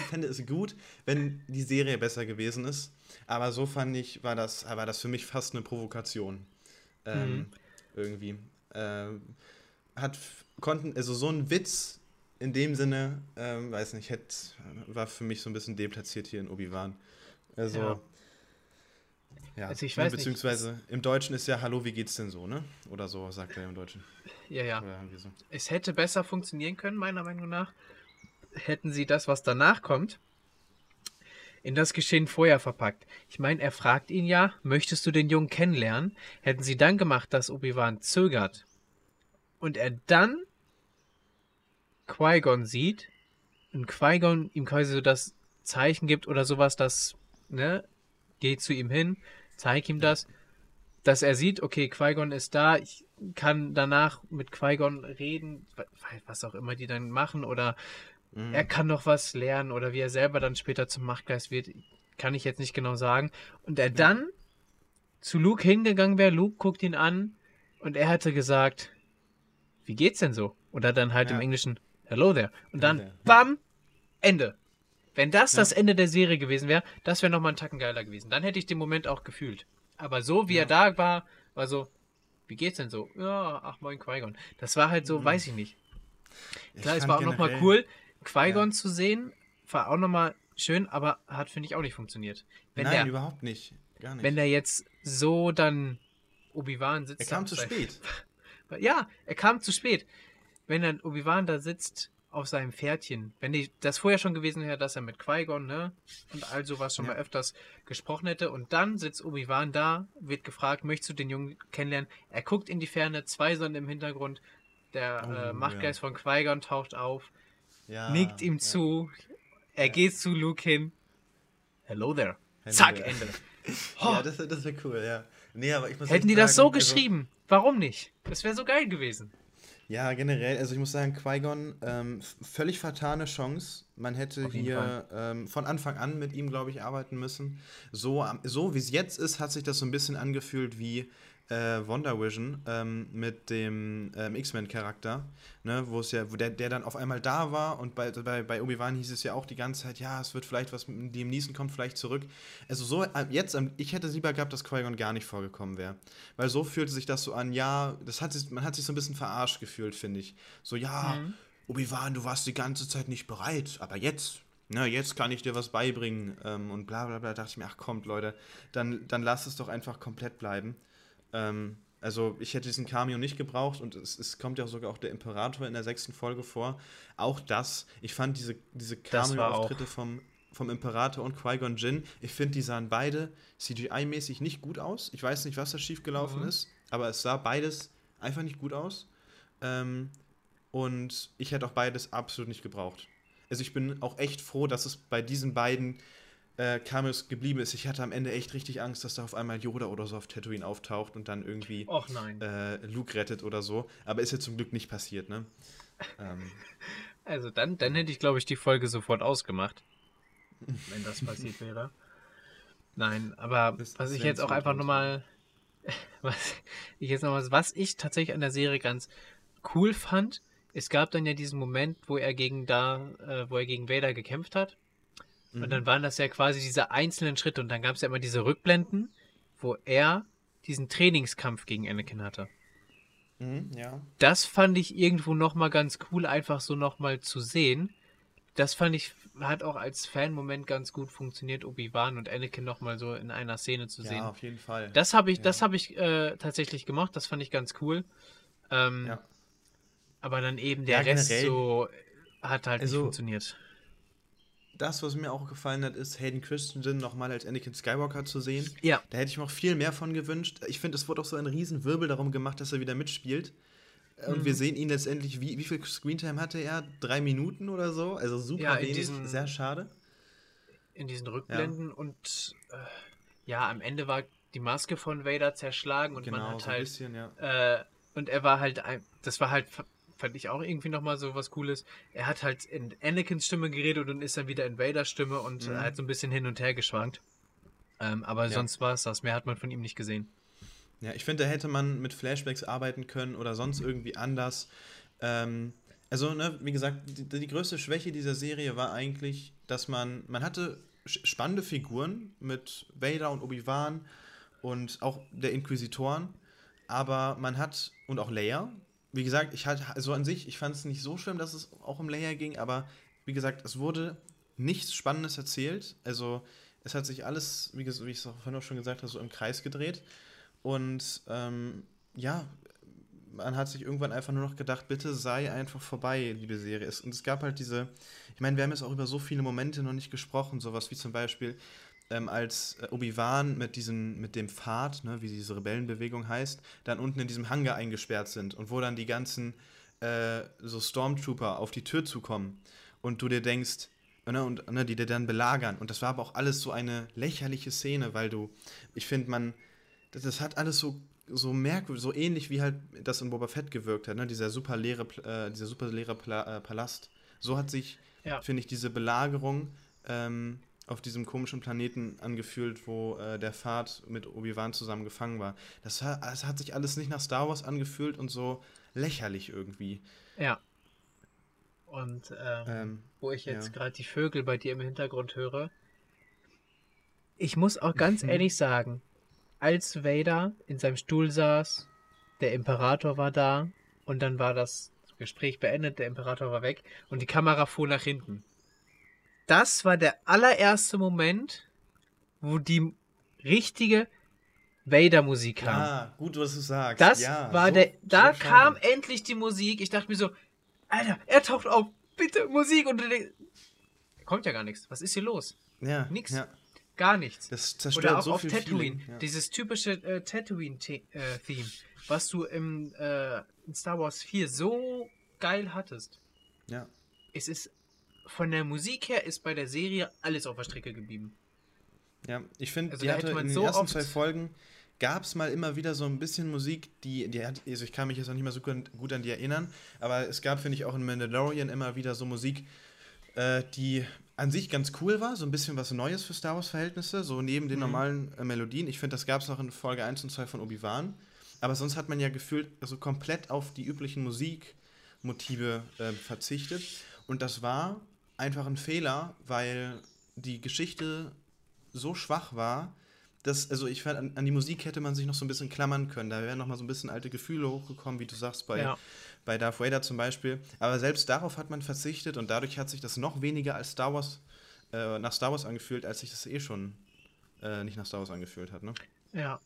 fände es gut, wenn die Serie besser gewesen ist. Aber so fand ich, war das, war das für mich fast eine Provokation. Ähm, mhm. Irgendwie. Ähm, hat, konnten, also so ein Witz in dem Sinne, ähm, weiß nicht, hätte, war für mich so ein bisschen deplatziert hier in Obi-Wan. Also. Ja. Ja, also ich weiß beziehungsweise nicht. im Deutschen ist ja Hallo, wie geht's denn so, ne? Oder so sagt er im Deutschen. Ja, ja. So. Es hätte besser funktionieren können, meiner Meinung nach. Hätten sie das, was danach kommt, in das Geschehen vorher verpackt. Ich meine, er fragt ihn ja, möchtest du den Jungen kennenlernen? Hätten sie dann gemacht, dass Obi-Wan zögert und er dann Qui-Gon sieht und Qui-Gon ihm quasi so das Zeichen gibt oder sowas, das, ne, geht zu ihm hin, zeig ihm das, dass er sieht, okay, Qui-Gon ist da, ich kann danach mit Qui-Gon reden, was auch immer die dann machen, oder mhm. er kann noch was lernen, oder wie er selber dann später zum Machtgeist wird, kann ich jetzt nicht genau sagen. Und er dann zu Luke hingegangen wäre, Luke guckt ihn an und er hätte gesagt, wie geht's denn so? Oder dann halt ja. im Englischen, hello there. Und dann, bam, Ende. Wenn das ja. das Ende der Serie gewesen wäre, das wäre nochmal ein Tacken geiler gewesen. Dann hätte ich den Moment auch gefühlt. Aber so wie ja. er da war, war so, wie geht's denn so? Ja, ach moin Qui-Gon. Das war halt so, mhm. weiß ich nicht. Klar, ich es war auch nochmal cool, Qui-Gon ja. zu sehen. War auch nochmal schön, aber hat, finde ich, auch nicht funktioniert. Wenn Nein, der, überhaupt nicht. Gar nicht. Wenn der jetzt so dann Obi-Wan sitzt. Er kam zu spät. ja, er kam zu spät. Wenn dann Obi-Wan da sitzt auf seinem Pferdchen. Wenn die, das vorher schon gewesen wäre, dass er mit Qui-Gon, ne, und all sowas schon ja. mal öfters gesprochen hätte. Und dann sitzt Obi-Wan da, wird gefragt, möchtest du den Jungen kennenlernen? Er guckt in die Ferne, zwei Sonnen im Hintergrund. Der oh, äh, Machtgeist ja. von Qui-Gon taucht auf, ja, nickt ihm zu, er geht zu Luke hin. Hello there. Hello Zack, there. Ende. Oh. Ja, das, das wäre cool, ja. Nee, aber ich muss Hätten die sagen, das so also geschrieben, warum nicht? Das wäre so geil gewesen. Ja, generell, also ich muss sagen, Qui-Gon, ähm, völlig vertane Chance. Man hätte hier ähm, von Anfang an mit ihm, glaube ich, arbeiten müssen. So, so wie es jetzt ist, hat sich das so ein bisschen angefühlt wie äh, Wonder Vision ähm, mit dem ähm, X-Men-Charakter, ne, wo es ja, wo der, der dann auf einmal da war und bei, bei, bei Obi-Wan hieß es ja auch die ganze Zeit, ja, es wird vielleicht was mit dem Niesen kommt vielleicht zurück. Also so, äh, jetzt, ähm, ich hätte lieber gehabt, dass Qui-Gon gar nicht vorgekommen wäre. Weil so fühlte sich das so an, ja, das hat sich, man hat sich so ein bisschen verarscht gefühlt, finde ich. So, ja, mhm. Obi-Wan, du warst die ganze Zeit nicht bereit, aber jetzt, na, jetzt kann ich dir was beibringen ähm, und bla bla bla. Da dachte ich mir, ach kommt, Leute, dann, dann lass es doch einfach komplett bleiben. Ähm, also ich hätte diesen Cameo nicht gebraucht und es, es, kommt ja sogar auch der Imperator in der sechsten Folge vor. Auch das, ich fand diese, diese Cameo-Auftritte vom, vom Imperator und Qui-Gon Jinn, ich finde, die sahen beide CGI-mäßig nicht gut aus. Ich weiß nicht, was da schiefgelaufen mhm. ist, aber es sah beides einfach nicht gut aus. Ähm, und ich hätte auch beides absolut nicht gebraucht. Also ich bin auch echt froh, dass es bei diesen beiden äh, Cameos geblieben ist. Ich hatte am Ende echt richtig Angst, dass da auf einmal Yoda oder so auf Tatooine auftaucht und dann irgendwie äh, Luke rettet oder so. Aber ist ja zum Glück nicht passiert, ne? ähm. Also dann, dann hätte ich, glaube ich, die Folge sofort ausgemacht. wenn das passiert wäre. Nein, aber das was ich jetzt auch einfach nochmal. Was ich jetzt noch was ich tatsächlich an der Serie ganz cool fand, es gab dann ja diesen Moment, wo er gegen da, äh, wo er gegen Vader gekämpft hat. Und dann mhm. waren das ja quasi diese einzelnen Schritte und dann gab es ja immer diese Rückblenden, wo er diesen Trainingskampf gegen Anakin hatte. Mhm, ja. Das fand ich irgendwo nochmal ganz cool, einfach so nochmal zu sehen. Das fand ich, hat auch als Fan-Moment ganz gut funktioniert, Obi-Wan und Anakin nochmal so in einer Szene zu sehen. Ja, auf jeden Fall. Das habe ich, ja. das habe ich äh, tatsächlich gemacht, das fand ich ganz cool. Ähm, ja. Aber dann eben der ja, Rest so hat halt also, nicht funktioniert das, was mir auch gefallen hat, ist Hayden Christensen nochmal als Anakin Skywalker zu sehen. Ja. Da hätte ich mir auch viel mehr von gewünscht. Ich finde, es wurde auch so ein Riesenwirbel darum gemacht, dass er wieder mitspielt. Und mhm. wir sehen ihn letztendlich, wie, wie viel Screentime hatte er? Drei Minuten oder so? Also super ja, wenig, diesen, sehr schade. In diesen Rückblenden ja. und äh, ja, am Ende war die Maske von Vader zerschlagen und genau, man hat so halt. Bisschen, ja. äh, und er war halt, ein, das war halt fand ich auch irgendwie nochmal so was Cooles. Er hat halt in Anakins Stimme geredet und ist dann wieder in Vaders Stimme und mhm. hat so ein bisschen hin und her geschwankt. Ähm, aber ja. sonst war es das. Mehr hat man von ihm nicht gesehen. Ja, ich finde, da hätte man mit Flashbacks arbeiten können oder sonst irgendwie anders. Ähm, also, ne, wie gesagt, die, die, größte Schwäche dieser Serie war eigentlich, dass man, man hatte spannende Figuren mit Vader und Obi-Wan und auch der Inquisitoren, aber man hat, und auch Leia, wie gesagt, ich hatte, also an sich, ich fand es nicht so schlimm, dass es auch um Layer ging, aber wie gesagt, es wurde nichts Spannendes erzählt. Also es hat sich alles, wie, wie ich es auch vorhin auch schon gesagt habe, so im Kreis gedreht. Und ähm, ja, man hat sich irgendwann einfach nur noch gedacht, bitte sei einfach vorbei, liebe Serie. Und es gab halt diese, ich meine, wir haben jetzt auch über so viele Momente noch nicht gesprochen, sowas wie zum Beispiel, ähm, als äh, Obi-Wan mit, mit dem Pfad, ne, wie diese Rebellenbewegung heißt, dann unten in diesem Hangar eingesperrt sind und wo dann die ganzen äh, so Stormtrooper auf die Tür zukommen und du dir denkst, ne, und ne, die dir dann belagern. Und das war aber auch alles so eine lächerliche Szene, weil du, ich finde, man, das, das, hat alles so so merkwürdig, so ähnlich wie halt das in Boba Fett gewirkt hat, ne? dieser super leere, äh, dieser super leere Pla äh, Palast. So hat sich, ja. finde ich, diese Belagerung ähm, auf diesem komischen Planeten angefühlt, wo äh, der Pfad mit Obi-Wan zusammen gefangen war. Das, das, hat sich alles nicht nach Star Wars angefühlt und so lächerlich irgendwie. Ja. Und ähm, ähm, wo ich jetzt ja. gerade die Vögel bei dir im Hintergrund höre, ich muss auch ganz ehrlich sagen, als Vader in seinem Stuhl saß, der Imperator war da und dann war das Gespräch beendet, der Imperator war weg und die Kamera fuhr nach hinten das war der allererste Moment, wo die richtige Vader-Musik kam. Ja, gut, was du sagst. Das ja, war so, der. Da so kam endlich die Musik. Ich dachte mir so, Alter, er taucht auf. Bitte Musik. Und kommt ja gar nichts. Was ist hier los? Ja. Nix. Ja. Gar nichts. Das zerstört Oder auch so auf Tatooine. Ja. Dieses typische äh, Tatooine-Theme, äh, was du im, äh, in Star Wars 4 so geil hattest. Ja. Es ist von der Musik her ist bei der Serie alles auf der Strecke geblieben. Ja, ich finde, also die hatte in den so ersten zwei Folgen gab es mal immer wieder so ein bisschen Musik, die, die hat, also ich kann mich jetzt auch nicht mehr so gut an die erinnern, aber es gab, finde ich, auch in Mandalorian immer wieder so Musik, äh, die an sich ganz cool war, so ein bisschen was Neues für Star Wars-Verhältnisse, so neben den mhm. normalen äh, Melodien. Ich finde, das gab es auch in Folge 1 und 2 von Obi-Wan. aber sonst hat man ja gefühlt also komplett auf die üblichen Musikmotive äh, verzichtet. Und das war einfach ein Fehler, weil die Geschichte so schwach war, dass, also ich fand, an, an, die Musik hätte man sich noch so ein bisschen klammern können. Da wären noch mal so ein bisschen alte Gefühle hochgekommen, wie du sagst, bei, ja. bei Darth Vader zum Beispiel. Aber selbst darauf hat man verzichtet und dadurch hat sich das noch weniger als Star Wars, äh, nach Star Wars angefühlt, als sich das eh schon äh, nicht nach Star Wars angefühlt hat, ne? Ja,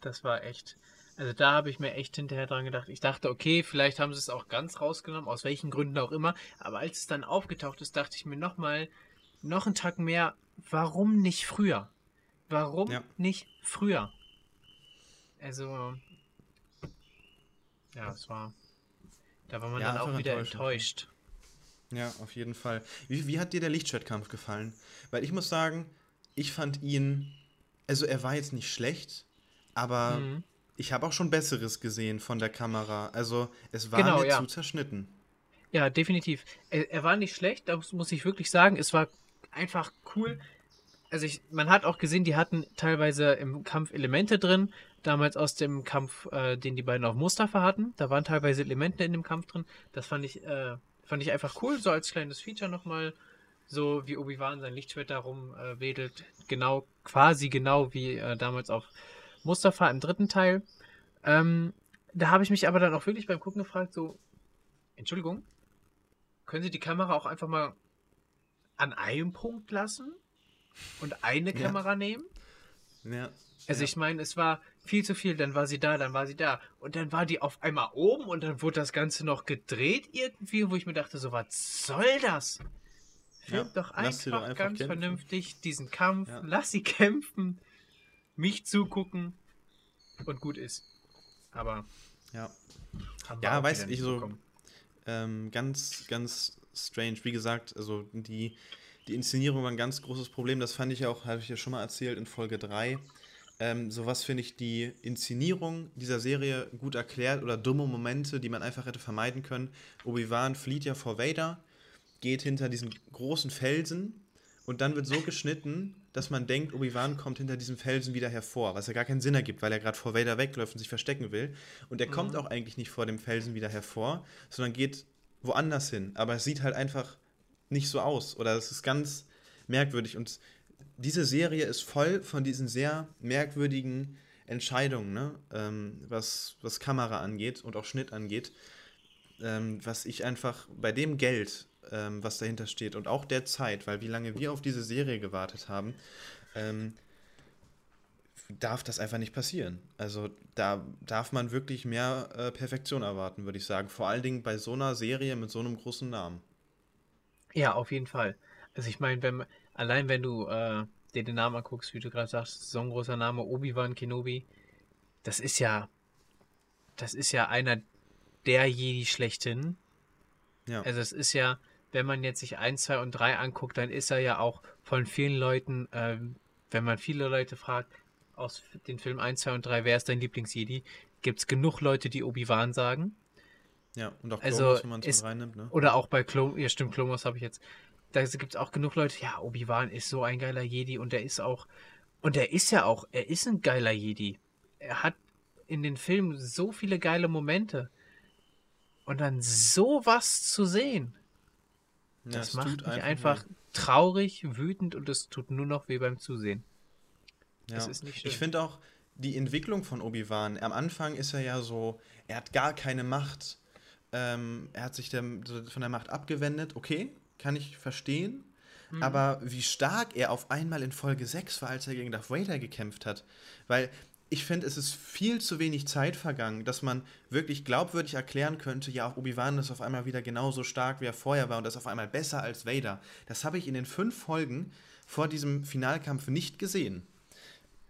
das war echt. Also da habe ich mir echt hinterher dran gedacht. Ich dachte, okay, vielleicht haben sie es auch ganz rausgenommen, aus welchen Gründen auch immer. Aber als es dann aufgetaucht ist, dachte ich mir nochmal, noch einen Tag mehr, warum nicht früher? Warum ja. nicht früher? Also, ja, es war. Da war man ja, dann auch wieder enttäuscht. Ja, auf jeden Fall. Wie, wie hat dir der Lichtschwertkampf gefallen? Weil ich muss sagen, ich fand ihn, also er war jetzt nicht schlecht, aber mhm. Ich habe auch schon Besseres gesehen von der Kamera. Also es war genau, mir ja. zu zerschnitten. Ja, definitiv. Er, er, war nicht schlecht, das muss ich wirklich sagen. Es war einfach cool. Also ich, man hat auch gesehen, die hatten teilweise im Kampf Elemente drin. Damals aus dem Kampf, äh, den die beiden auf Mustafa hatten. Da waren teilweise Elemente in dem Kampf drin. Das fand ich, äh, fand ich einfach cool, so als kleines Feature nochmal so wie Obi-Wan sein Lichtschwert darum äh, wedelt, genau, quasi genau wie äh, damals auf Mustafa im dritten Teil. Ähm, da habe ich mich aber dann auch wirklich beim Gucken gefragt, so, Entschuldigung, können Sie die Kamera auch einfach mal an einem Punkt lassen und eine ja. Kamera nehmen? Ja. Also ja. ich meine, es war viel zu viel, dann war sie da, dann war sie da und dann war die auf einmal oben und dann wurde das Ganze noch gedreht irgendwie, wo ich mir dachte, so was soll das? Film ja, doch, einfach doch einfach ganz kämpfen. vernünftig diesen Kampf, lass sie kämpfen, mich zugucken und gut ist. Aber ja, ja, weiß ich so ähm, ganz, ganz strange. Wie gesagt, also die, die Inszenierung war ein ganz großes Problem. Das fand ich auch, habe ich ja schon mal erzählt in Folge 3. Ähm, sowas finde ich die Inszenierung dieser Serie gut erklärt oder dumme Momente, die man einfach hätte vermeiden können. Obi-Wan flieht ja vor Vader geht hinter diesen großen Felsen und dann wird so geschnitten, dass man denkt, Obi-Wan kommt hinter diesem Felsen wieder hervor, was ja gar keinen Sinn ergibt, weil er gerade vor Vader wegläuft und sich verstecken will. Und er mhm. kommt auch eigentlich nicht vor dem Felsen wieder hervor, sondern geht woanders hin. Aber es sieht halt einfach nicht so aus oder es ist ganz merkwürdig. Und diese Serie ist voll von diesen sehr merkwürdigen Entscheidungen, ne? ähm, was, was Kamera angeht und auch Schnitt angeht, ähm, was ich einfach bei dem Geld ähm, was dahinter steht und auch der Zeit, weil wie lange wir auf diese Serie gewartet haben, ähm, darf das einfach nicht passieren. Also da darf man wirklich mehr äh, Perfektion erwarten, würde ich sagen. Vor allen Dingen bei so einer Serie mit so einem großen Namen. Ja, auf jeden Fall. Also ich meine, wenn allein wenn du äh, dir den Namen anguckst, wie du gerade sagst, so ein großer Name, Obi-Wan Kenobi, das ist ja, das ist ja einer der Jedi schlechthin. Ja. Also es ist ja, wenn man jetzt sich 1, 2 und 3 anguckt, dann ist er ja auch von vielen Leuten, ähm, wenn man viele Leute fragt, aus den Filmen 1, 2 und 3, wer ist dein Lieblings-Jedi, gibt es genug Leute, die Obi-Wan sagen. Ja, und auch Klomos, also wenn man es reinnimmt, ne? Oder auch bei Klomos, ja stimmt, Klomos habe ich jetzt. Da gibt es auch genug Leute, ja, Obi-Wan ist so ein geiler Jedi und er ist auch, und er ist ja auch, er ist ein geiler Jedi. Er hat in den Filmen so viele geile Momente. Und dann sowas zu sehen, das ja, macht mich einfach, weh. traurig, wütend und es tut nur noch weh beim Zusehen. Ja. Das ist nicht schön. Ich finde auch die Entwicklung von Obi-Wan. Am Anfang ist er ja so, er hat gar keine Macht. Ähm, er hat sich der, von der Macht abgewendet. Okay, kann ich verstehen. Mhm. Aber wie stark er auf einmal in Folge 6 war, als er gegen Darth Vader gekämpft hat. Weil ich finde, es ist viel zu wenig Zeit vergangen, dass man wirklich glaubwürdig erklären könnte, ja, auch Obi-Wan ist auf einmal wieder genauso stark, wie er vorher war und ist auf einmal besser als Vader. Das habe ich in den fünf Folgen vor diesem Finalkampf nicht gesehen.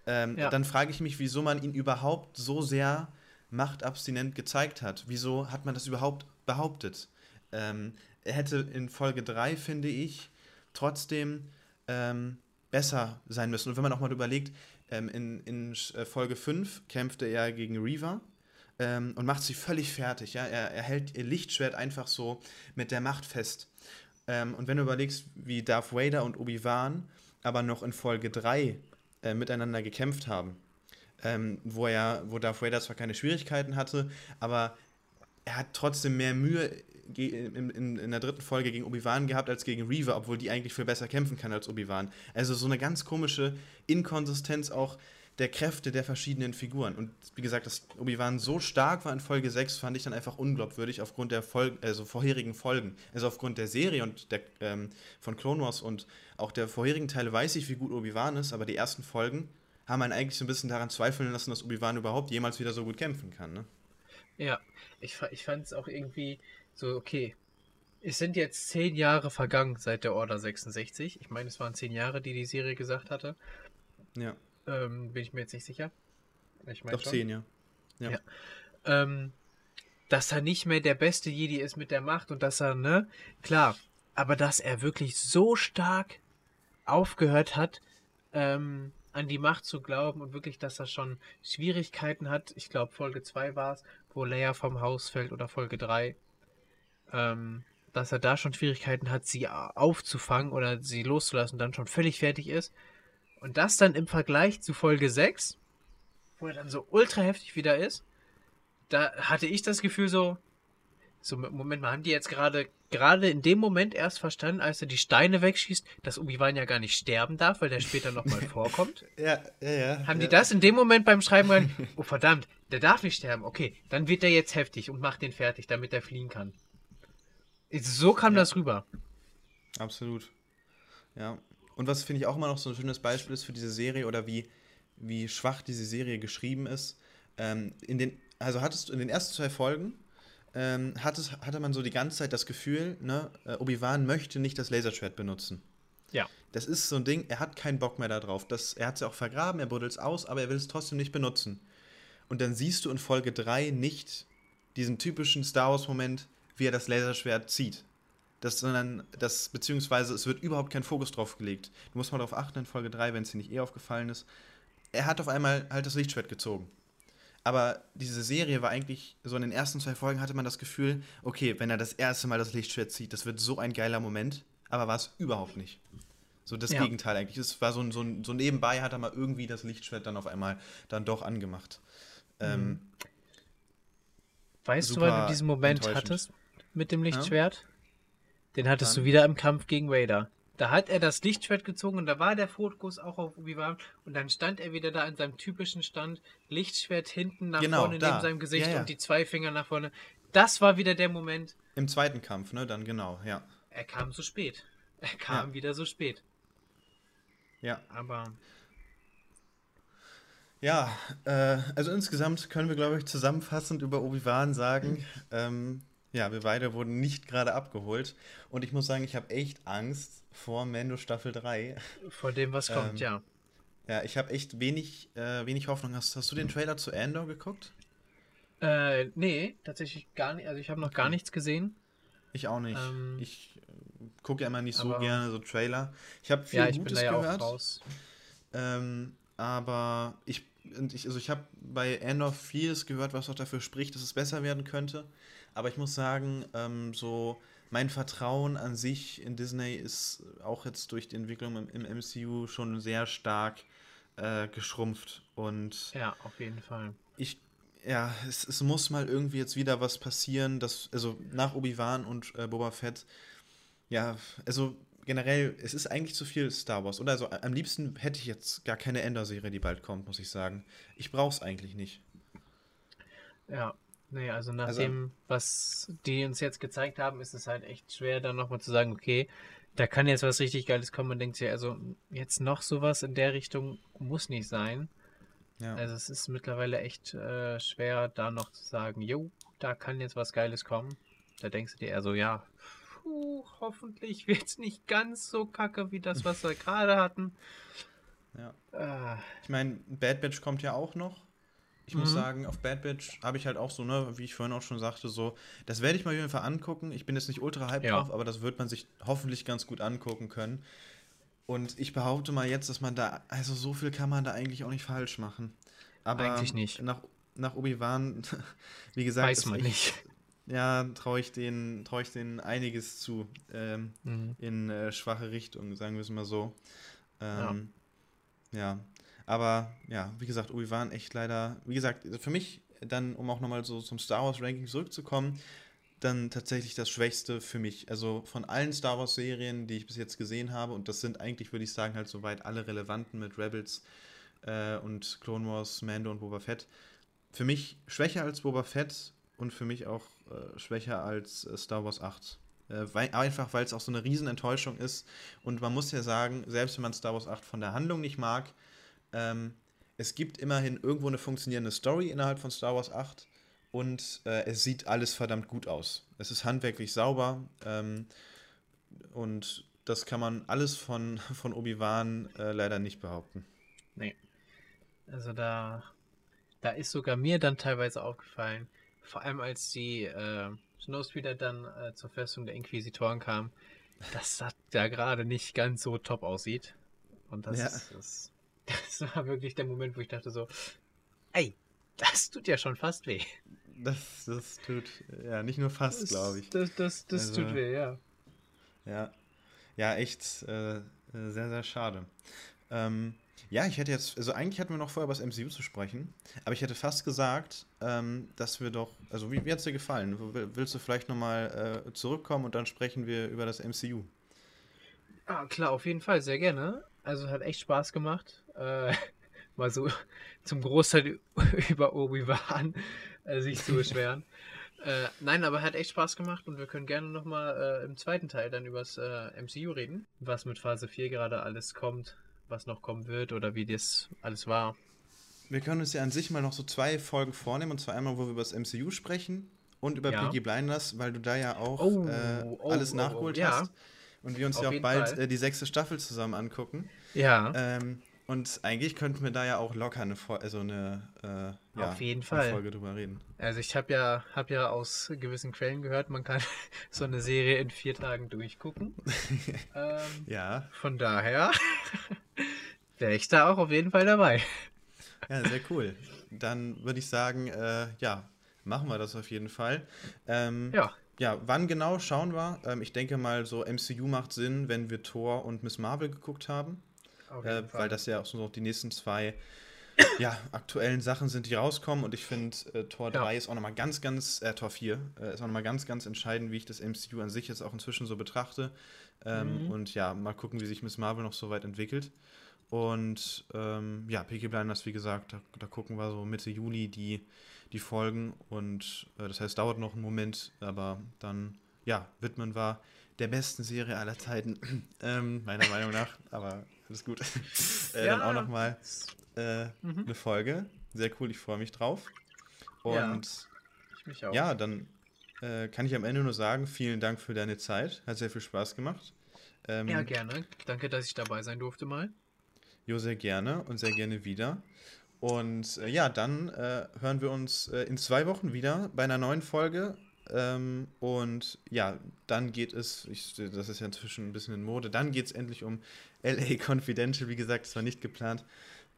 Ähm, ja. Dann frage ich mich, wieso man ihn überhaupt so sehr machtabstinent gezeigt hat. Wieso hat man das überhaupt behauptet? Ähm, er hätte in Folge 3, finde ich, trotzdem ähm, besser sein müssen. Und wenn man auch mal überlegt, ähm, in, in äh, Folge 5 kämpfte er gegen Reaver ähm, und macht sie völlig fertig. Ja? Er, er hält ihr Lichtschwert einfach so mit der Macht fest. Ähm, und wenn du überlegst, wie Darth Vader und Obi-Wan aber noch in Folge 3 äh, miteinander gekämpft haben, ähm, wo er, wo Darth Vader zwar keine Schwierigkeiten hatte, aber er hat trotzdem mehr Mühe in, in, in der dritten Folge gegen Obi-Wan gehabt als gegen Reaver, obwohl die eigentlich viel besser kämpfen kann als Obi-Wan. Also so eine ganz komische Inkonsistenz auch der Kräfte der verschiedenen Figuren. Und wie gesagt, dass Obi-Wan so stark war in Folge 6, fand ich dann einfach unglaubwürdig aufgrund der Fol also vorherigen Folgen. Also aufgrund der Serie und der, ähm, von Clone Wars und auch der vorherigen Teile weiß ich, wie gut Obi-Wan ist, aber die ersten Folgen haben einen eigentlich so ein bisschen daran zweifeln lassen, dass Obi-Wan überhaupt jemals wieder so gut kämpfen kann. Ne? Ja, ich, ich fand es auch irgendwie so, okay, es sind jetzt zehn Jahre vergangen seit der Order 66. Ich meine, es waren zehn Jahre, die die Serie gesagt hatte. Ja. Ähm, bin ich mir jetzt nicht sicher. Ich meine Doch schon. zehn, ja. Ja. ja. Ähm, dass er nicht mehr der beste Jedi ist mit der Macht und dass er, ne, klar, aber dass er wirklich so stark aufgehört hat, ähm, an die Macht zu glauben und wirklich, dass er schon Schwierigkeiten hat. Ich glaube, Folge 2 war es, wo Leia vom Haus fällt oder Folge 3. Ähm, dass er da schon Schwierigkeiten hat, sie aufzufangen oder sie loszulassen und dann schon völlig fertig ist. Und das dann im Vergleich zu Folge 6, wo er dann so ultra heftig wieder ist, da hatte ich das Gefühl so, so, Moment mal, haben die jetzt gerade gerade in dem Moment erst verstanden, als er die Steine wegschießt, dass Obi-Wan ja gar nicht sterben darf, weil der später nochmal vorkommt? Ja, ja, ja. Haben ja. die das in dem Moment beim Schreiben rein? Oh verdammt, der darf nicht sterben. Okay, dann wird er jetzt heftig und macht den fertig, damit er fliehen kann. So kam ja. das rüber. Absolut. Ja. Und was finde ich auch immer noch so ein schönes Beispiel ist für diese Serie oder wie, wie schwach diese Serie geschrieben ist. Ähm, in den, also hattest du in den ersten zwei Folgen ähm, hatte, hatte man so die ganze Zeit das Gefühl, ne, äh, Obi-Wan möchte nicht das Laserschwert benutzen. Ja. Das ist so ein Ding, er hat keinen Bock mehr darauf. Das, er hat es ja auch vergraben, er buddelt es aus, aber er will es trotzdem nicht benutzen. Und dann siehst du in Folge 3 nicht diesen typischen Star Wars-Moment, wie er das Laserschwert zieht. Das, sondern das, beziehungsweise es wird überhaupt kein Fokus drauf gelegt. Du musst mal darauf achten in Folge 3, wenn es dir nicht eh aufgefallen ist. Er hat auf einmal halt das Lichtschwert gezogen. Aber diese Serie war eigentlich, so in den ersten zwei Folgen hatte man das Gefühl, okay, wenn er das erste Mal das Lichtschwert zieht, das wird so ein geiler Moment. Aber war es überhaupt nicht. So das ja. Gegenteil eigentlich. Es war so, so, so nebenbei hat er mal irgendwie das Lichtschwert dann auf einmal dann doch angemacht. Ähm, weißt du, wann du diesen Moment hattest mit dem Lichtschwert? Ja? Den hattest dann? du wieder im Kampf gegen Vader. Da hat er das Lichtschwert gezogen und da war der Fokus auch auf Obi-Wan und dann stand er wieder da in seinem typischen Stand, Lichtschwert hinten nach genau, vorne da. neben seinem Gesicht ja, ja. und die zwei Finger nach vorne. Das war wieder der Moment. Im zweiten Kampf, ne? Dann genau, ja. Er kam so spät. Er kam ja. wieder so spät. Ja. Aber. Ja, äh, also insgesamt können wir, glaube ich, zusammenfassend über Obi-Wan sagen, ähm, ja, wir beide wurden nicht gerade abgeholt. Und ich muss sagen, ich habe echt Angst vor Mando Staffel 3. Vor dem, was kommt, ähm, ja. Ja, ich habe echt wenig, äh, wenig Hoffnung. Hast, hast du den Trailer zu Andor geguckt? Äh, nee, tatsächlich gar nicht. Also ich habe noch gar nichts gesehen. Ich auch nicht. Ähm, ich äh, gucke ja immer nicht so gerne so Trailer. Ich habe viel ja, ich Gutes bin da ja gehört. Auch raus. Ähm, aber ich, ich, also ich habe bei Andor vieles gehört, was auch dafür spricht, dass es besser werden könnte. Aber ich muss sagen, ähm, so mein Vertrauen an sich in Disney ist auch jetzt durch die Entwicklung im, im MCU schon sehr stark äh, geschrumpft. Und ja, auf jeden Fall. Ich, ja, es, es muss mal irgendwie jetzt wieder was passieren, dass, also nach Obi-Wan und äh, Boba Fett, ja, also generell, es ist eigentlich zu viel Star Wars. Oder also am liebsten hätte ich jetzt gar keine Ender-Serie, die bald kommt, muss ich sagen. Ich brauche es eigentlich nicht. Ja, Nee, also nach also, dem, was die uns jetzt gezeigt haben, ist es halt echt schwer, dann nochmal zu sagen, okay, da kann jetzt was richtig Geiles kommen. Man denkt sich, also jetzt noch sowas in der Richtung muss nicht sein. Ja. Also es ist mittlerweile echt äh, schwer, da noch zu sagen, jo, da kann jetzt was Geiles kommen. Da denkst du dir eher so, ja, puh, hoffentlich wird es nicht ganz so kacke wie das, was wir gerade hatten. Ja. Äh, ich meine, Bad Batch kommt ja auch noch. Ich mhm. muss sagen, auf Bad Batch habe ich halt auch so, ne, wie ich vorhin auch schon sagte, so, das werde ich mal auf jeden Fall angucken. Ich bin jetzt nicht ultra hype ja. drauf, aber das wird man sich hoffentlich ganz gut angucken können. Und ich behaupte mal jetzt, dass man da, also so viel kann man da eigentlich auch nicht falsch machen. Aber eigentlich nicht. Nach, nach Obi-Wan, wie gesagt, weiß man nicht. Ja, traue ich denen, traue ich denen einiges zu ähm, mhm. in äh, schwache Richtung, sagen wir es mal so. Ähm, ja. ja. Aber ja, wie gesagt, Obi-Wan echt leider, wie gesagt, für mich dann, um auch nochmal so zum Star Wars Ranking zurückzukommen, dann tatsächlich das Schwächste für mich. Also von allen Star Wars Serien, die ich bis jetzt gesehen habe, und das sind eigentlich, würde ich sagen, halt soweit alle relevanten mit Rebels äh, und Clone Wars, Mando und Boba Fett. Für mich schwächer als Boba Fett und für mich auch äh, schwächer als äh, Star Wars 8. Äh, weil, einfach weil es auch so eine Riesenenttäuschung ist. Und man muss ja sagen, selbst wenn man Star Wars 8 von der Handlung nicht mag, ähm, es gibt immerhin irgendwo eine funktionierende Story innerhalb von Star Wars 8 und äh, es sieht alles verdammt gut aus. Es ist handwerklich sauber ähm, und das kann man alles von, von Obi-Wan äh, leider nicht behaupten. Nee. Also da, da ist sogar mir dann teilweise aufgefallen, vor allem als die äh, Snowspeeder dann äh, zur Festung der Inquisitoren kam, dass das da gerade nicht ganz so top aussieht. Und das, Ja. ist, das, das war wirklich der Moment, wo ich dachte so, ey, das tut ja schon fast weh. Das, das tut ja nicht nur fast, glaube ich. Das, das, das Also- tut weh, ja. Ja, ja, echt äh, sehr, sehr schade. Ähm, ja, ich hätte jetzt, also eigentlich hatten wir noch vorher über das MCU zu sprechen, aber ich hätte fast gesagt, ähm, dass wir doch, also wie, wie hat es dir gefallen? Will- Willst du vielleicht nochmal äh, zurückkommen und dann sprechen wir über das MCU? Ah, klar, auf jeden Fall, sehr gerne. Also hat echt Spaß gemacht. Äh, mal so zum Großteil über Obi-Wan äh, sich zu beschweren. äh, nein, aber hat echt Spaß gemacht und wir können gerne nochmal äh, im zweiten Teil dann über das äh, MCU reden. Was mit Phase 4 gerade alles kommt, was noch kommen wird oder wie das alles war. Wir können uns ja an sich mal noch so zwei Folgen vornehmen, und zwar einmal, wo wir über das MCU sprechen und über Ja. Peaky Blinders, weil du da ja auch Oh, äh, oh, alles oh, nachgeholt oh, ja. hast. Und wir uns Auf ja auch bald äh, die sechste Staffel zusammen angucken. Ja, Ähm, und eigentlich könnten wir da ja auch locker eine, Fol- also eine, äh, ja, Auf jeden Fall. Folge drüber reden. also ich habe ja, hab ja aus gewissen Quellen gehört, man kann so eine Serie in vier Tagen durchgucken. ähm, Ja, Von daher wäre ich da auch auf jeden Fall dabei. ja, sehr cool. Dann würde ich sagen, äh, ja, machen wir das auf jeden Fall. Ähm, Ja, Ja, wann genau schauen wir? Ähm, ich denke mal, so MCU macht Sinn, wenn wir Thor und Miss Marvel geguckt haben, äh, weil das ja auch so noch die nächsten zwei ja, aktuellen Sachen sind, die rauskommen. Und ich finde, äh, Tor Ja. 3 ist auch nochmal ganz, ganz, äh, Tor 4 äh, ist auch nochmal ganz, ganz entscheidend, wie ich das MCU an sich jetzt auch inzwischen so betrachte. Ähm, Mhm. Und ja, mal gucken, wie sich Miss Marvel noch so weit entwickelt. Und ähm, ja, Peaky Blinders, wie gesagt, da, da gucken wir so Mitte Juli die, die Folgen. Und äh, das heißt, dauert noch einen Moment, aber dann, ja, widmen wir der besten Serie aller Zeiten, ähm, meiner Meinung nach. Aber alles gut. äh, Ja. Dann auch nochmal äh, Mhm. eine Folge. Sehr cool, ich freue mich drauf. Ja. Und Ich mich auch. ja, dann äh, kann ich am Ende nur sagen, vielen Dank für deine Zeit. Hat sehr viel Spaß gemacht. Ähm, ja, gerne. Danke, dass ich dabei sein durfte mal. Jo, sehr gerne und sehr gerne wieder. Und äh, ja, dann äh, hören wir uns äh, in zwei Wochen wieder bei einer neuen Folge. Ähm, und ja, dann geht es, ich, das ist ja inzwischen ein bisschen in Mode, dann geht es endlich um LA Confidential. Wie gesagt, es war nicht geplant,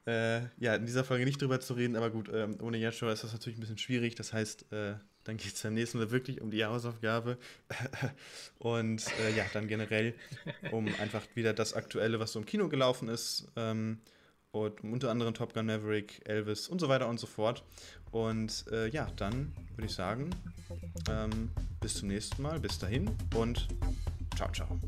äh, ja, in dieser Folge nicht drüber zu reden, aber gut, ähm, ohne Yashua ist das natürlich ein bisschen schwierig. Das heißt, äh, dann geht es beim nächsten Mal wirklich um die Hausaufgabe. und äh, ja, dann generell um einfach wieder das Aktuelle, was so im Kino gelaufen ist. Ähm, und unter anderem Top Gun Maverick, Elvis und so weiter und so fort. Und äh, ja, dann würde ich sagen, ähm, bis zum nächsten Mal, bis dahin und ciao, ciao.